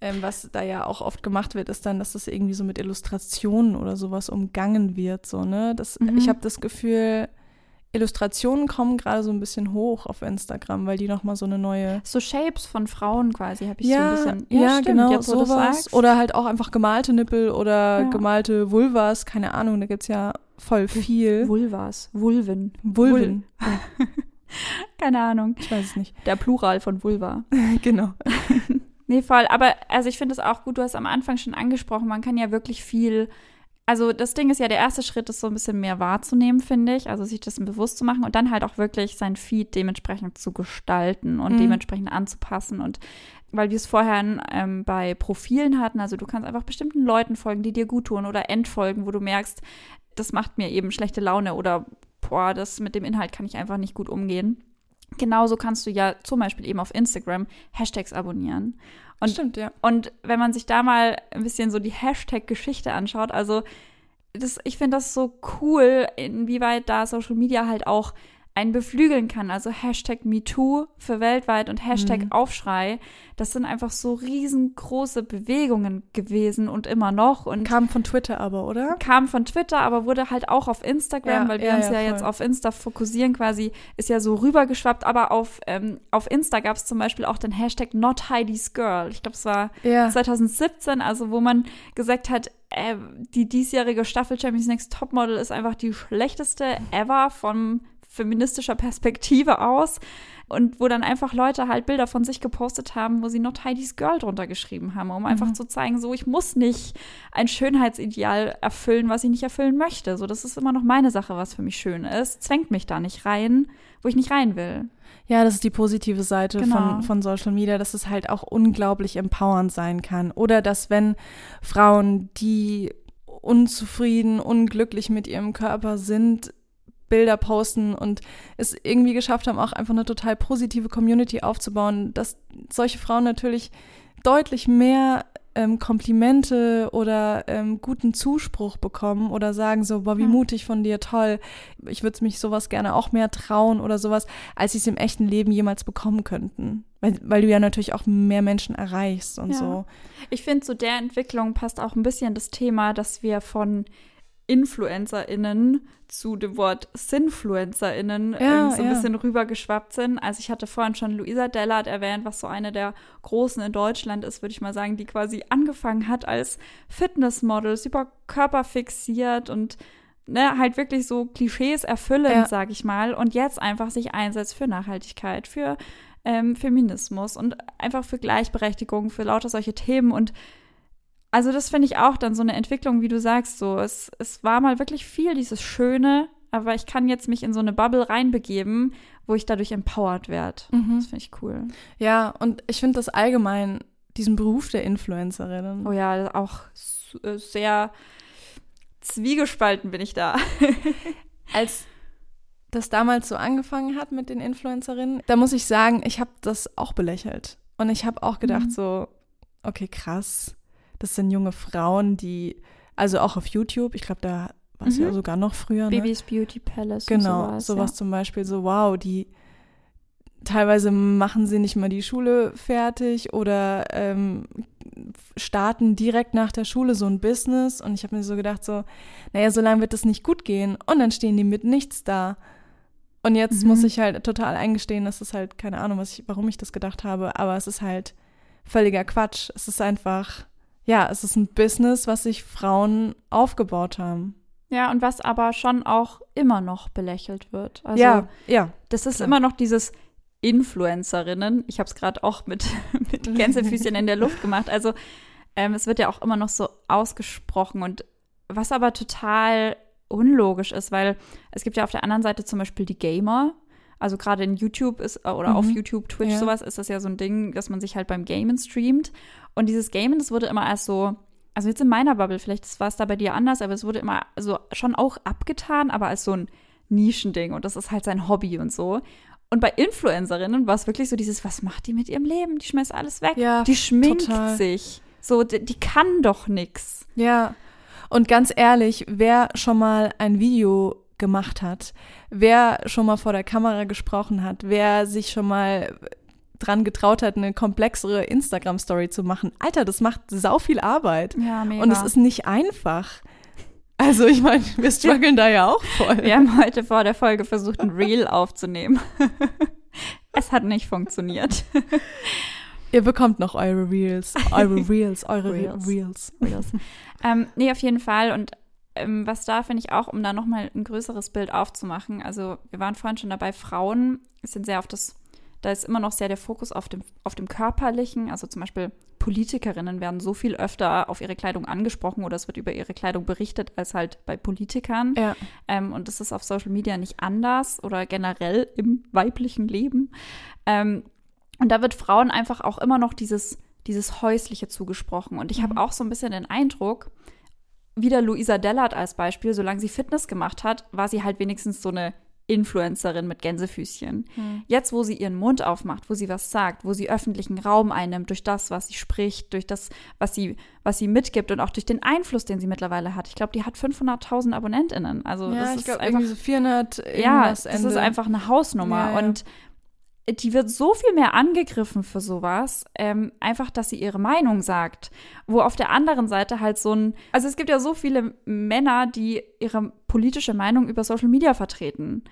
Speaker 1: Ähm, was da ja auch oft gemacht wird, ist dann, dass das irgendwie so mit Illustrationen oder sowas umgangen wird. So, ne? das,
Speaker 2: Mhm.
Speaker 1: Ich habe das Gefühl, Illustrationen kommen gerade so ein bisschen hoch auf Instagram, weil die nochmal so eine neue.
Speaker 2: So Shapes von Frauen quasi habe ich
Speaker 1: ja,
Speaker 2: so ein bisschen.
Speaker 1: ja,
Speaker 2: stimmt,
Speaker 1: genau,
Speaker 2: jetzt,
Speaker 1: sowas.
Speaker 2: sagst.
Speaker 1: Oder halt auch einfach gemalte Nippel oder
Speaker 2: Ja.
Speaker 1: gemalte Vulvas, keine Ahnung, da gibt es ja voll viel.
Speaker 2: Vulvas, Vulven.
Speaker 1: Vulven. [laughs]
Speaker 2: Keine Ahnung.
Speaker 1: Ich weiß es nicht.
Speaker 2: Der Plural von Vulva. [laughs]
Speaker 1: genau. [laughs]
Speaker 2: Nee, voll. Aber also ich finde es auch gut, du hast am Anfang schon angesprochen, man kann ja wirklich viel. Also das Ding ist ja, der erste Schritt ist so ein bisschen mehr wahrzunehmen, finde ich. Also sich das bewusst zu machen und dann halt auch wirklich sein Feed dementsprechend zu gestalten und
Speaker 1: Mhm.
Speaker 2: dementsprechend anzupassen. Und weil wir es vorher ähm, bei Profilen hatten, also du kannst einfach bestimmten Leuten folgen, die dir gut tun oder entfolgen, wo du merkst, das macht mir eben schlechte Laune oder boah, das mit dem Inhalt kann ich einfach nicht gut umgehen. Genauso kannst du ja zum Beispiel eben auf Instagram Hashtags abonnieren. Und,
Speaker 1: Stimmt, ja.
Speaker 2: und wenn man sich da mal ein bisschen so die Hashtag-Geschichte anschaut, also das, ich finde das so cool, inwieweit da Social Media halt auch einen beflügeln kann. Also Hashtag MeToo für weltweit und Hashtag
Speaker 1: Mhm.
Speaker 2: Aufschrei. Das sind einfach so riesengroße Bewegungen gewesen und immer noch. Und
Speaker 1: Kam von Twitter aber, oder?
Speaker 2: kam von Twitter, aber wurde halt auch auf Instagram,
Speaker 1: Ja,
Speaker 2: weil wir
Speaker 1: ja,
Speaker 2: uns
Speaker 1: ja,
Speaker 2: ja, jetzt auf Insta fokussieren quasi, ist ja so rübergeschwappt, aber auf, ähm, auf Insta gab es zum Beispiel auch den Hashtag Not Heidi's Girl. Ich glaube, es war
Speaker 1: Ja.
Speaker 2: 2017, also wo man gesagt hat, äh, die diesjährige Staffel Champions Next Topmodel ist einfach die schlechteste ever von feministischer Perspektive aus. Und wo dann einfach Leute halt Bilder von sich gepostet haben, wo sie Not Heidi's Girl drunter geschrieben haben, um einfach
Speaker 1: Mhm.
Speaker 2: zu zeigen, so ich muss nicht ein Schönheitsideal erfüllen, was ich nicht erfüllen möchte. So, das ist immer noch meine Sache, was für mich schön ist. Zwängt mich da nicht rein, wo ich nicht rein will.
Speaker 1: Ja, das ist die positive Seite
Speaker 2: Genau.
Speaker 1: von, von Social Media, dass es halt auch unglaublich empowernd sein kann. Oder dass wenn Frauen, die unzufrieden, unglücklich mit ihrem Körper sind, Bilder posten und es irgendwie geschafft haben, auch einfach eine total positive Community aufzubauen, dass solche Frauen natürlich deutlich mehr ähm, Komplimente oder ähm, guten Zuspruch bekommen oder sagen so, boah, wie mutig von dir, toll, ich würde mich sowas gerne auch mehr trauen oder sowas, als sie es im echten Leben jemals bekommen könnten. Weil, weil du ja natürlich auch mehr Menschen erreichst und
Speaker 2: Ja.
Speaker 1: so.
Speaker 2: Ich finde, zu der Entwicklung passt auch ein bisschen das Thema, dass wir von InfluencerInnen zu dem Wort SinfluencerInnen
Speaker 1: Ja,
Speaker 2: ähm, so ein
Speaker 1: ja.
Speaker 2: bisschen rübergeschwappt sind. Also ich hatte vorhin schon Luisa Dellert erwähnt, was so eine der großen in Deutschland ist, würde ich mal sagen, die quasi angefangen hat als Fitnessmodel, super körperfixiert und ne, halt wirklich so Klischees erfüllend,
Speaker 1: Ja.
Speaker 2: sag ich mal, und jetzt einfach sich einsetzt für Nachhaltigkeit, für ähm, Feminismus und einfach für Gleichberechtigung, für lauter solche Themen und also das finde ich auch dann so eine Entwicklung, wie du sagst, so es, es war mal wirklich viel dieses Schöne, aber ich kann jetzt mich in so eine Bubble reinbegeben, wo ich dadurch empowered werde.
Speaker 1: Mhm.
Speaker 2: Das finde ich cool.
Speaker 1: Ja, und ich finde das allgemein, diesen Beruf der Influencerinnen.
Speaker 2: Oh ja, auch äh, sehr zwiegespalten bin ich da. [laughs]
Speaker 1: als das damals so angefangen hat mit den Influencerinnen, da muss ich sagen, ich habe das auch belächelt. Und ich habe auch gedacht
Speaker 2: Mhm.
Speaker 1: so, okay, krass, das sind junge Frauen, die, also auch auf YouTube, ich glaube, da war es
Speaker 2: Mhm.
Speaker 1: ja sogar noch früher. Ne?
Speaker 2: Babys Beauty Palace
Speaker 1: Genau,
Speaker 2: sowas.
Speaker 1: sowas zum Beispiel so, wow, die teilweise machen sie nicht mal die Schule fertig oder ähm, starten direkt nach der Schule so ein Business und ich habe mir so gedacht so, naja, so lange wird das nicht gut gehen und dann stehen die mit nichts da. Und jetzt
Speaker 2: Mhm.
Speaker 1: muss ich halt total eingestehen, das ist halt keine Ahnung, was ich, warum ich das gedacht habe, aber es ist halt völliger Quatsch. Es ist einfach, ja, es ist ein Business, was sich Frauen aufgebaut haben.
Speaker 2: Ja, und was aber schon auch immer noch belächelt wird. Also,
Speaker 1: ja, ja.
Speaker 2: Das ist
Speaker 1: Klar.
Speaker 2: immer noch dieses Influencerinnen. Ich habe es gerade auch mit, [laughs] mit Gänsefüßchen in der Luft gemacht. Also ähm, es wird ja auch immer noch so ausgesprochen und was aber total unlogisch ist, weil es gibt ja auf der anderen Seite zum Beispiel die Gamer. Also gerade in YouTube ist äh, oder auf
Speaker 1: Mhm.
Speaker 2: YouTube, Twitch,
Speaker 1: Ja.
Speaker 2: sowas ist das ja so ein Ding, dass man sich halt beim Gamen streamt. Und dieses Gamen, das wurde immer als so, also jetzt in meiner Bubble, vielleicht war es da bei dir anders, aber es wurde immer so schon auch abgetan, aber als so ein Nischending und das ist halt sein Hobby und so. Und bei Influencerinnen war es wirklich so dieses, was macht die mit ihrem Leben? Die schmeißt alles weg.
Speaker 1: Ja,
Speaker 2: die schminkt
Speaker 1: total.
Speaker 2: sich. So, die, die kann doch nix.
Speaker 1: Ja, und ganz ehrlich, wer schon mal ein Video gemacht hat, wer schon mal vor der Kamera gesprochen hat, wer sich schon mal dran getraut hat, eine komplexere Instagram-Story zu machen, Alter, das macht sau viel Arbeit.
Speaker 2: Ja, mega.
Speaker 1: Und es ist nicht einfach. Also ich meine, wir strugglen da ja auch voll.
Speaker 2: Wir haben heute vor der Folge versucht, ein Reel aufzunehmen. [laughs] es hat nicht funktioniert.
Speaker 1: Ihr bekommt noch eure Reels, eure [laughs] Reels, eure
Speaker 2: Reels.
Speaker 1: Reels.
Speaker 2: Reels. ähm, nee, auf jeden Fall. Und ähm, was da finde ich auch, um da nochmal ein größeres Bild aufzumachen. Also, wir waren vorhin schon dabei, Frauen sind sehr auf das, da ist immer noch sehr der Fokus auf dem, auf dem Körperlichen. Also zum Beispiel Politikerinnen werden so viel öfter auf ihre Kleidung angesprochen oder es wird über ihre Kleidung berichtet als halt bei Politikern.
Speaker 1: Ja.
Speaker 2: Ähm, und das ist auf Social Media nicht anders oder generell im weiblichen Leben. Ähm, und da wird Frauen einfach auch immer noch dieses, dieses Häusliche zugesprochen. Und ich habe auch so ein bisschen den Eindruck, wieder Luisa Dellert als Beispiel, solange sie Fitness gemacht hat, war sie halt wenigstens so eine Influencerin mit Gänsefüßchen. Jetzt, wo sie ihren Mund aufmacht, wo sie was sagt, wo sie öffentlichen Raum einnimmt, durch das, was sie spricht, durch das, was sie, was sie mitgibt und auch durch den Einfluss, den sie mittlerweile hat. Ich glaube, die hat 500.000 AbonnentInnen. Also
Speaker 1: Ja,
Speaker 2: das
Speaker 1: ich
Speaker 2: ist
Speaker 1: glaube
Speaker 2: einfach
Speaker 1: so 400
Speaker 2: ja, das ist
Speaker 1: Ende.
Speaker 2: einfach eine Hausnummer.
Speaker 1: Ja, ja.
Speaker 2: Und die wird so viel mehr angegriffen für sowas, ähm, einfach, dass sie ihre Meinung sagt. Wo auf der anderen Seite halt so ein, also es gibt ja so viele Männer, die ihre politische Meinung über Social Media vertreten.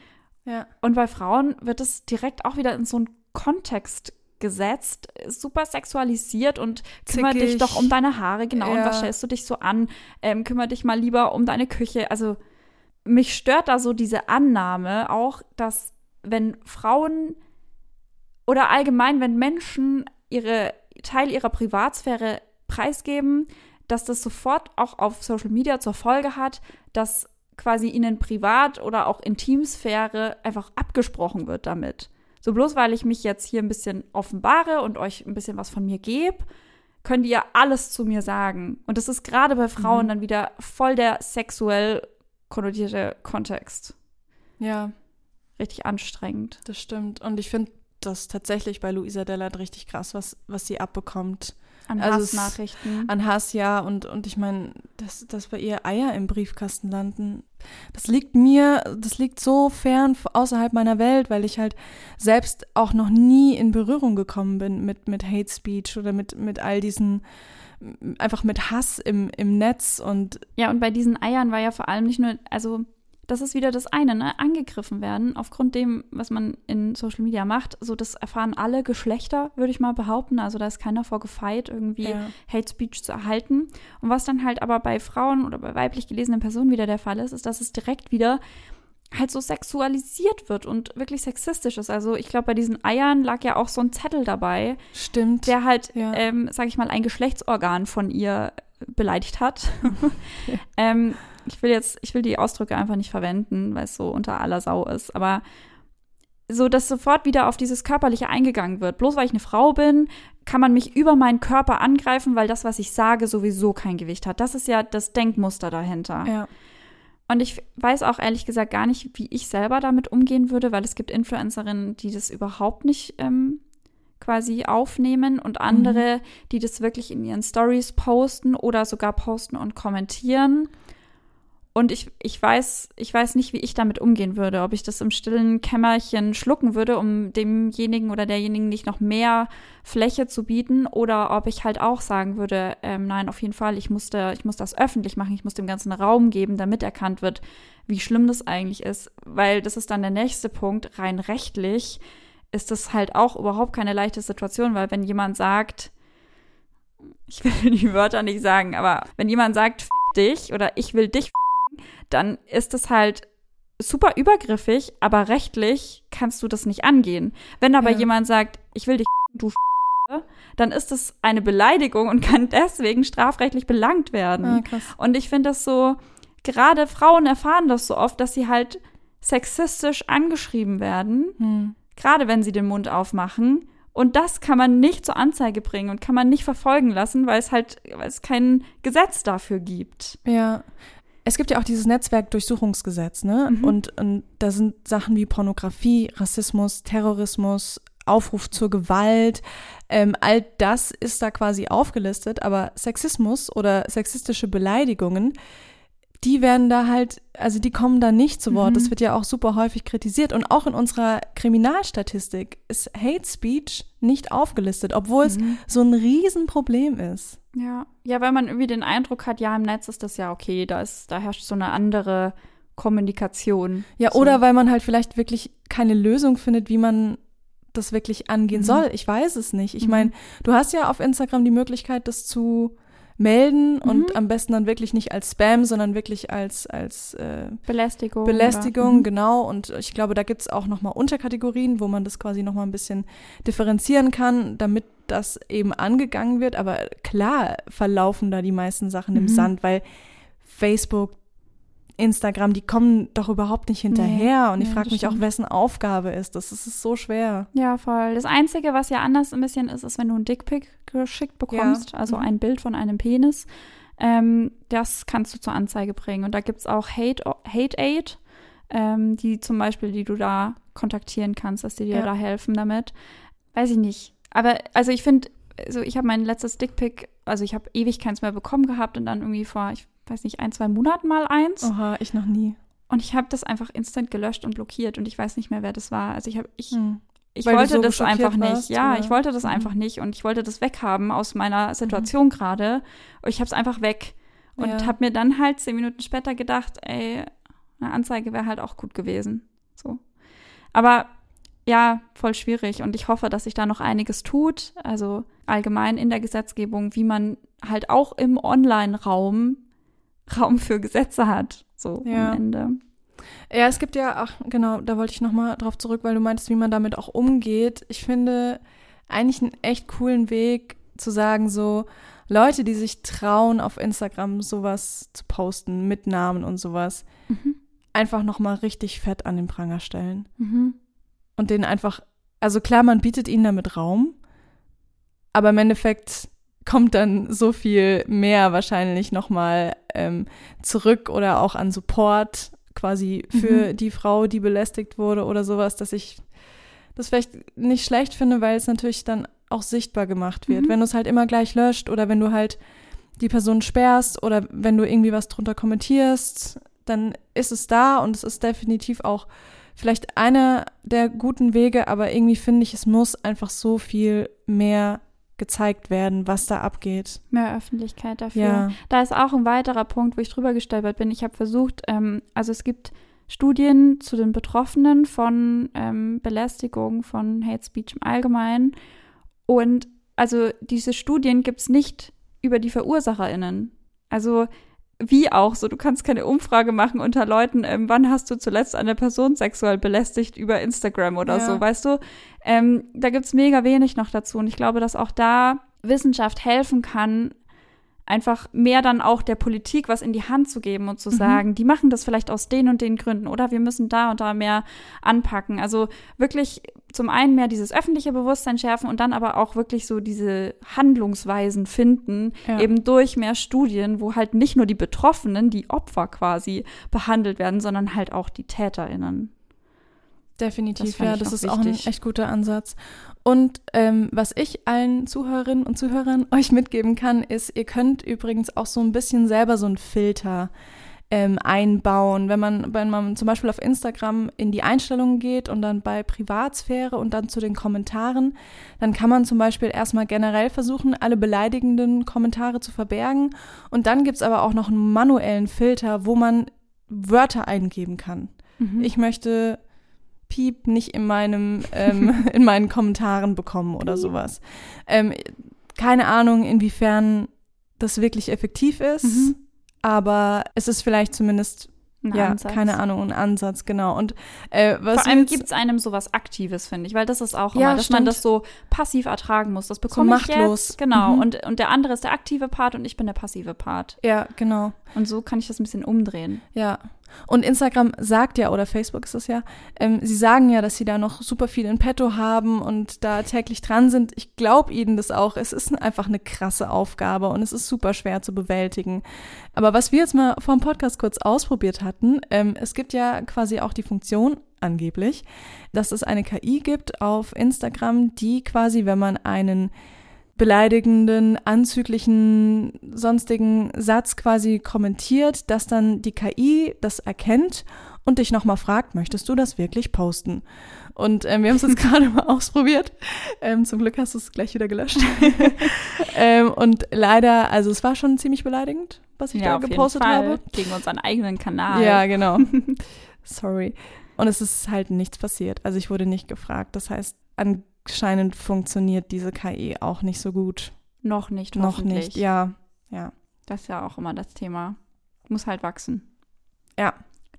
Speaker 1: Ja.
Speaker 2: Und bei Frauen wird es direkt auch wieder in so einen Kontext gesetzt, super sexualisiert und kümmere dich doch um deine Haare, genau, und
Speaker 1: Ja.
Speaker 2: was stellst du dich so an? Ähm, kümmere dich mal lieber um deine Küche. Also mich stört da so diese Annahme auch, dass wenn Frauen oder allgemein, wenn Menschen ihre Teil ihrer Privatsphäre preisgeben, dass das sofort auch auf Social Media zur Folge hat, dass quasi ihnen Privat- oder auch Intimsphäre einfach abgesprochen wird damit. So bloß weil ich mich jetzt hier ein bisschen offenbare und euch ein bisschen was von mir gebe, könnt ihr alles zu mir sagen. Und das ist gerade bei Frauen
Speaker 1: Mhm.
Speaker 2: dann wieder voll der sexuell konnotierte Kontext.
Speaker 1: ja,
Speaker 2: Richtig anstrengend.
Speaker 1: das stimmt. Und ich finde das tatsächlich bei Luisa Dellert richtig krass, was, was sie abbekommt.
Speaker 2: An
Speaker 1: Also es-
Speaker 2: Hassnachrichten.
Speaker 1: An Hass, ja. Und, und ich meine, dass, dass bei ihr Eier im Briefkasten landen, das liegt mir, das liegt so fern außerhalb meiner Welt, weil ich halt selbst auch noch nie in Berührung gekommen bin mit, mit Hate Speech oder mit, mit all diesen, einfach mit Hass im, im Netz und
Speaker 2: Ja, und bei diesen Eiern war ja vor allem nicht nur, also das ist wieder das eine, ne? Angegriffen werden aufgrund dem, was man in Social Media macht. So, das erfahren alle Geschlechter, würde ich mal behaupten. Also da ist keiner vor gefeit, irgendwie
Speaker 1: Ja.
Speaker 2: Hate Speech zu erhalten. Und was dann halt aber bei Frauen oder bei weiblich gelesenen Personen wieder der Fall ist, ist, dass es direkt wieder halt so sexualisiert wird und wirklich sexistisch ist. Also ich glaube, bei diesen Eiern lag ja auch so ein Zettel dabei,
Speaker 1: stimmt.
Speaker 2: der halt,
Speaker 1: Ja.
Speaker 2: ähm, sag ich mal, ein Geschlechtsorgan von ihr beleidigt hat. [laughs] ähm, ich will jetzt, ich will die Ausdrücke einfach nicht verwenden, weil es so unter aller Sau ist, aber so, dass sofort wieder auf dieses Körperliche eingegangen wird. Bloß weil ich eine Frau bin, kann man mich über meinen Körper angreifen, weil das, was ich sage, sowieso kein Gewicht hat. Das ist ja das Denkmuster dahinter.
Speaker 1: ja.
Speaker 2: Und ich weiß auch ehrlich gesagt gar nicht, wie ich selber damit umgehen würde, weil es gibt Influencerinnen, die das überhaupt nicht ähm, quasi aufnehmen und andere, die das wirklich in ihren Stories posten oder sogar posten und kommentieren. Und ich, ich weiß, ich weiß nicht, wie ich damit umgehen würde, ob ich das im stillen Kämmerchen schlucken würde, um demjenigen oder derjenigen nicht noch mehr Fläche zu bieten, oder ob ich halt auch sagen würde, ähm, nein, auf jeden Fall, ich musste, ich muss das öffentlich machen, ich muss dem ganzen Raum geben, damit erkannt wird, wie schlimm das eigentlich ist. Weil das ist dann der nächste Punkt, rein rechtlich ist das halt auch überhaupt keine leichte Situation, weil wenn jemand sagt, ich will die Wörter nicht sagen, aber wenn jemand sagt, fick dich oder ich will dich dann ist es halt super übergriffig, aber rechtlich kannst du das nicht angehen. Wenn aber ja. jemand sagt, ich will dich, du dann ist das eine Beleidigung und [laughs] kann deswegen strafrechtlich belangt werden. Ah, und ich finde das so, gerade Frauen erfahren das so oft, dass sie halt sexistisch angeschrieben werden, hm. gerade wenn sie den Mund aufmachen. Und das kann man nicht zur Anzeige bringen und kann man nicht verfolgen lassen, weil es halt, weil es kein Gesetz dafür gibt.
Speaker 1: Ja, es gibt ja auch dieses Netzwerkdurchsuchungsgesetz, ne? Mhm. Und, und da sind Sachen wie Pornografie, Rassismus, Terrorismus, Aufruf zur Gewalt, ähm, all das ist da quasi aufgelistet, aber Sexismus oder sexistische Beleidigungen, die werden da halt, also die kommen da nicht zu Wort. Mhm. Das wird ja auch super häufig kritisiert. Und auch in unserer Kriminalstatistik ist Hate Speech nicht aufgelistet, obwohl mhm. es so ein Riesenproblem ist.
Speaker 2: Ja. ja, weil man irgendwie den Eindruck hat, ja, im Netz ist das ja okay, da, ist, da herrscht so eine andere Kommunikation.
Speaker 1: Ja,
Speaker 2: so.
Speaker 1: oder weil man halt vielleicht wirklich keine Lösung findet, wie man das wirklich angehen mhm. soll. Ich weiß es nicht. Ich mhm. meine, du hast ja auf Instagram die Möglichkeit, das zu melden mhm. und am besten dann wirklich nicht als Spam, sondern wirklich als, als äh,
Speaker 2: Belästigung.
Speaker 1: Belästigung, mhm. genau. Und ich glaube, da gibt es auch nochmal Unterkategorien, wo man das quasi nochmal ein bisschen differenzieren kann, damit das eben angegangen wird. Aber klar verlaufen da die meisten Sachen mhm. im Sand, weil Facebook, Instagram, die kommen doch überhaupt nicht hinterher. Nee, und ich nee, frage mich stimmt. auch, wessen Aufgabe ist das. Das ist so schwer.
Speaker 2: Ja, voll. Das Einzige, was ja anders ein bisschen ist, ist, wenn du ein Dickpick geschickt bekommst, ja. also mhm. ein Bild von einem Penis. Ähm, das kannst du zur Anzeige bringen. Und da gibt es auch Hate, Hate Aid, ähm, die zum Beispiel, die du da kontaktieren kannst, dass die dir ja. da helfen damit. Weiß ich nicht. Aber also ich finde, also ich habe mein letztes Dickpick, also ich habe ewig keins mehr bekommen gehabt und dann irgendwie vor, ich weiß nicht, ein, zwei Monaten mal eins.
Speaker 1: Oha, ich noch nie.
Speaker 2: Und ich habe das einfach instant gelöscht und blockiert und ich weiß nicht mehr, wer das war. Also ich habe, ich, hm. ich wollte so das einfach nicht. ja, oder? ich wollte das mhm. einfach nicht und ich wollte das weghaben aus meiner Situation mhm. gerade. Und ich habe es einfach weg und ja. habe mir dann halt zehn Minuten später gedacht, ey, eine Anzeige wäre halt auch gut gewesen. So. Aber ja, voll schwierig und ich hoffe, dass sich da noch einiges tut. Also allgemein in der Gesetzgebung, wie man halt auch im Online-Raum Raum für Gesetze hat, so ja. am Ende.
Speaker 1: Ja, es gibt ja, ach genau, da wollte ich nochmal drauf zurück, weil du meintest, wie man damit auch umgeht. Ich finde eigentlich einen echt coolen Weg zu sagen, so Leute, die sich trauen, auf Instagram sowas zu posten mit Namen und sowas, mhm. einfach nochmal richtig fett an den Pranger stellen. Mhm. Und denen einfach, also klar, man bietet ihnen damit Raum, aber im Endeffekt kommt dann so viel mehr wahrscheinlich nochmal ähm, zurück oder auch an Support quasi für mhm. die Frau, die belästigt wurde oder sowas, dass ich das vielleicht nicht schlecht finde, weil es natürlich dann auch sichtbar gemacht wird. Mhm. Wenn du es halt immer gleich löscht oder wenn du halt die Person sperrst oder wenn du irgendwie was drunter kommentierst, dann ist es da und es ist definitiv auch vielleicht einer der guten Wege, aber irgendwie finde ich, es muss einfach so viel mehr gezeigt werden, was da abgeht.
Speaker 2: Mehr Öffentlichkeit dafür. Ja. Da ist auch ein weiterer Punkt, wo ich drüber gestolpert bin. Ich habe versucht, ähm, also es gibt Studien zu den Betroffenen von ähm, Belästigung, von Hate Speech im Allgemeinen. Und also diese Studien gibt es nicht über die VerursacherInnen. Also wie auch so, du kannst keine Umfrage machen unter Leuten, ähm, wann hast du zuletzt eine Person sexuell belästigt über Instagram oder ja. so, weißt du? Ähm, da gibt's mega wenig noch dazu und ich glaube, dass auch da Wissenschaft helfen kann, einfach mehr dann auch der Politik was in die Hand zu geben und zu mhm. sagen, die machen das vielleicht aus den und den Gründen oder wir müssen da und da mehr anpacken. Also wirklich zum einen mehr dieses öffentliche Bewusstsein schärfen und dann aber auch wirklich so diese Handlungsweisen finden, ja. eben durch mehr Studien, wo halt nicht nur die Betroffenen, die Opfer quasi behandelt werden, sondern halt auch die TäterInnen.
Speaker 1: Definitiv, das ja, das ist wichtig. auch ein echt guter Ansatz. Und ähm, was ich allen Zuhörerinnen und Zuhörern [laughs] euch mitgeben kann, ist, ihr könnt übrigens auch so ein bisschen selber so einen Filter ähm, einbauen. Wenn man, wenn man zum Beispiel auf Instagram in die Einstellungen geht und dann bei Privatsphäre und dann zu den Kommentaren, dann kann man zum Beispiel erstmal generell versuchen, alle beleidigenden Kommentare zu verbergen. Und dann gibt es aber auch noch einen manuellen Filter, wo man Wörter eingeben kann. Mhm. Ich möchte Piep nicht in meinem ähm, [laughs] in meinen Kommentaren bekommen oder sowas. Ähm, keine Ahnung, inwiefern das wirklich effektiv ist, mhm. aber es ist vielleicht zumindest ein ja, Ansatz. keine Ahnung, ein Ansatz, genau. Und äh, was
Speaker 2: Vor allem gibt es einem sowas Aktives, finde ich, weil das ist auch immer, ja, dass stimmt. man das so passiv ertragen muss. Das bekomme so ich machtlos. jetzt. Genau. Mhm. Und, und der andere ist der aktive Part und ich bin der passive Part.
Speaker 1: Ja, genau.
Speaker 2: Und so kann ich das ein bisschen umdrehen.
Speaker 1: Ja. Und Instagram sagt ja, oder Facebook ist es ja, ähm, sie sagen ja, dass sie da noch super viel in petto haben und da täglich dran sind. Ich glaube ihnen das auch. Es ist einfach eine krasse Aufgabe und es ist super schwer zu bewältigen. Aber was wir jetzt mal vor dem Podcast kurz ausprobiert hatten, ähm, es gibt ja quasi auch die Funktion, angeblich, dass es eine KI gibt auf Instagram, die quasi, wenn man einen beleidigenden, anzüglichen, sonstigen Satz quasi kommentiert, dass dann die KI das erkennt und dich nochmal fragt, möchtest du das wirklich posten? Und ähm, wir haben es jetzt [laughs] gerade mal ausprobiert. Ähm, zum Glück hast du es gleich wieder gelöscht. [laughs] ähm, und leider, also es war schon ziemlich beleidigend, was ich ja, da gepostet habe.
Speaker 2: Gegen unseren eigenen Kanal.
Speaker 1: Ja, [laughs] genau. Sorry. Und es ist halt nichts passiert. Also ich wurde nicht gefragt. Das heißt, an anscheinend funktioniert diese KI auch nicht so gut.
Speaker 2: Noch nicht,
Speaker 1: Noch nicht, ja. ja.
Speaker 2: Das ist ja auch immer das Thema. Muss halt wachsen.
Speaker 1: Ja.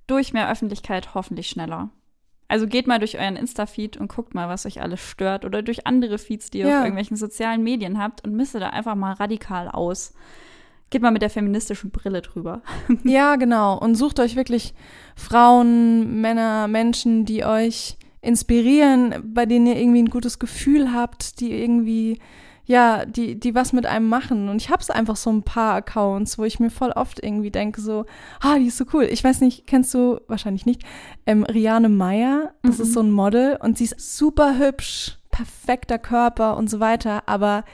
Speaker 2: Durch mehr Öffentlichkeit hoffentlich schneller. Also geht mal durch euren Insta-Feed und guckt mal, was euch alles stört. Oder durch andere Feeds, die ihr ja. auf irgendwelchen sozialen Medien habt und misst da einfach mal radikal aus. Geht mal mit der feministischen Brille drüber.
Speaker 1: ja, genau. Und sucht euch wirklich Frauen, Männer, Menschen, die euch inspirieren, bei denen ihr irgendwie ein gutes Gefühl habt, die irgendwie, ja, die, die was mit einem machen. Und ich habe einfach so ein paar Accounts, wo ich mir voll oft irgendwie denke, so, ah, die ist so cool. Ich weiß nicht, kennst du wahrscheinlich nicht, ähm, Riane Meyer, das mhm. ist so ein Model und sie ist super hübsch, perfekter Körper und so weiter, aber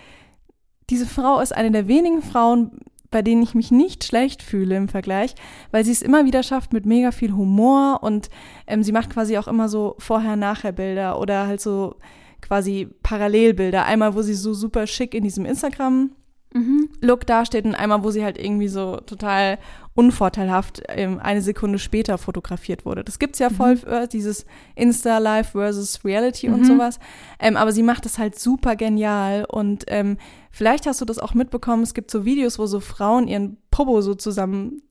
Speaker 1: diese Frau ist eine der wenigen Frauen, bei denen ich mich nicht schlecht fühle im Vergleich, weil sie es immer wieder schafft mit mega viel Humor und ähm, sie macht quasi auch immer so Vorher-Nachher-Bilder oder halt so quasi Parallelbilder. Einmal, wo sie so super schick in diesem Instagram mhm. Look dasteht und einmal, wo sie halt irgendwie so total unvorteilhaft ähm, eine Sekunde später fotografiert wurde. Das gibt's ja voll, mhm. äh, dieses Insta-Life versus Reality mhm. und sowas. Ähm, aber sie macht das halt super genial und ähm, vielleicht hast du das auch mitbekommen, es gibt so Videos, wo so Frauen ihren Popo so zusammen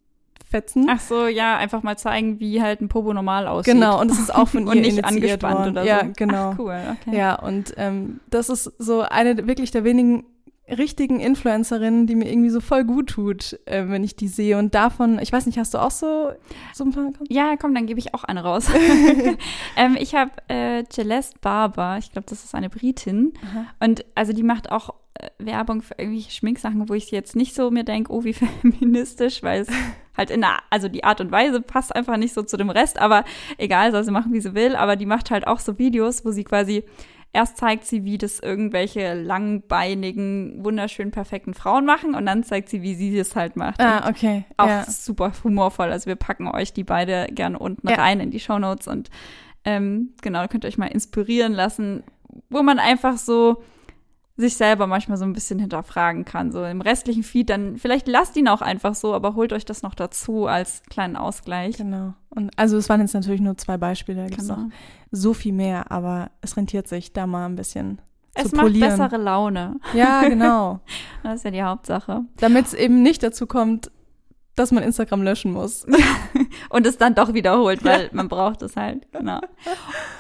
Speaker 1: fetzen.
Speaker 2: Ach so, ja, einfach mal zeigen, wie halt ein Popo normal aussieht.
Speaker 1: Genau, und das ist auch [laughs] von ihr
Speaker 2: und nicht angespannt
Speaker 1: worden.
Speaker 2: oder so.
Speaker 1: Ja, genau.
Speaker 2: Ach, cool, okay.
Speaker 1: Ja, und ähm, das ist so eine wirklich der wenigen richtigen Influencerinnen, die mir irgendwie so voll gut tut, äh, wenn ich die sehe. Und davon, ich weiß nicht, hast du auch so, so ein paar?
Speaker 2: Ja, komm, dann gebe ich auch eine raus. [laughs] [laughs] ähm, ich habe äh, Celeste Barber, ich glaube, das ist eine Britin. Aha. Und also die macht auch äh, Werbung für irgendwelche Schminksachen, wo ich jetzt nicht so mir denke, oh, wie [laughs] feministisch, weil es halt in der, also die Art und Weise passt einfach nicht so zu dem Rest, aber egal, soll sie machen, wie sie will. Aber die macht halt auch so Videos, wo sie quasi Erst zeigt sie, wie das irgendwelche langbeinigen, wunderschön perfekten Frauen machen und dann zeigt sie, wie sie es halt macht.
Speaker 1: Ah, okay.
Speaker 2: Auch ja. super humorvoll. Also wir packen euch die beide gerne unten ja. rein in die Shownotes und ähm, genau, könnt ihr euch mal inspirieren lassen, wo man einfach so sich selber manchmal so ein bisschen hinterfragen kann. So im restlichen Feed, dann vielleicht lasst ihn auch einfach so, aber holt euch das noch dazu als kleinen Ausgleich.
Speaker 1: Genau. Und also es waren jetzt natürlich nur zwei Beispiele, da gibt es genau. noch so viel mehr, aber es rentiert sich, da mal ein bisschen
Speaker 2: es
Speaker 1: zu
Speaker 2: polieren. macht bessere Laune.
Speaker 1: Ja, genau. [laughs]
Speaker 2: das ist ja die Hauptsache.
Speaker 1: Damit es eben nicht dazu kommt, dass man Instagram löschen muss. [laughs]
Speaker 2: und es dann doch wiederholt, weil ja. man braucht es halt. Genau.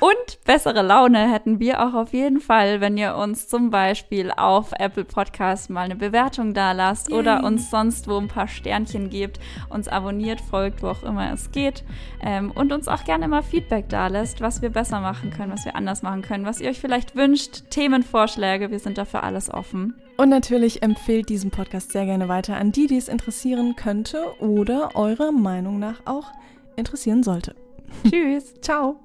Speaker 2: Und bessere Laune hätten wir auch auf jeden Fall, wenn ihr uns zum Beispiel auf Apple Podcast mal eine Bewertung da lasst Yay. oder uns sonst wo ein paar Sternchen gebt, uns abonniert, folgt, wo auch immer es geht ähm, und uns auch gerne mal Feedback da lässt, was wir besser machen können, was wir anders machen können, was ihr euch vielleicht wünscht, Themenvorschläge, wir sind dafür alles offen.
Speaker 1: Und natürlich empfehlt diesen Podcast sehr gerne weiter an die, die es interessieren könnte oder eurer Meinung nach auch interessieren sollte.
Speaker 2: Tschüss.
Speaker 1: Ciao.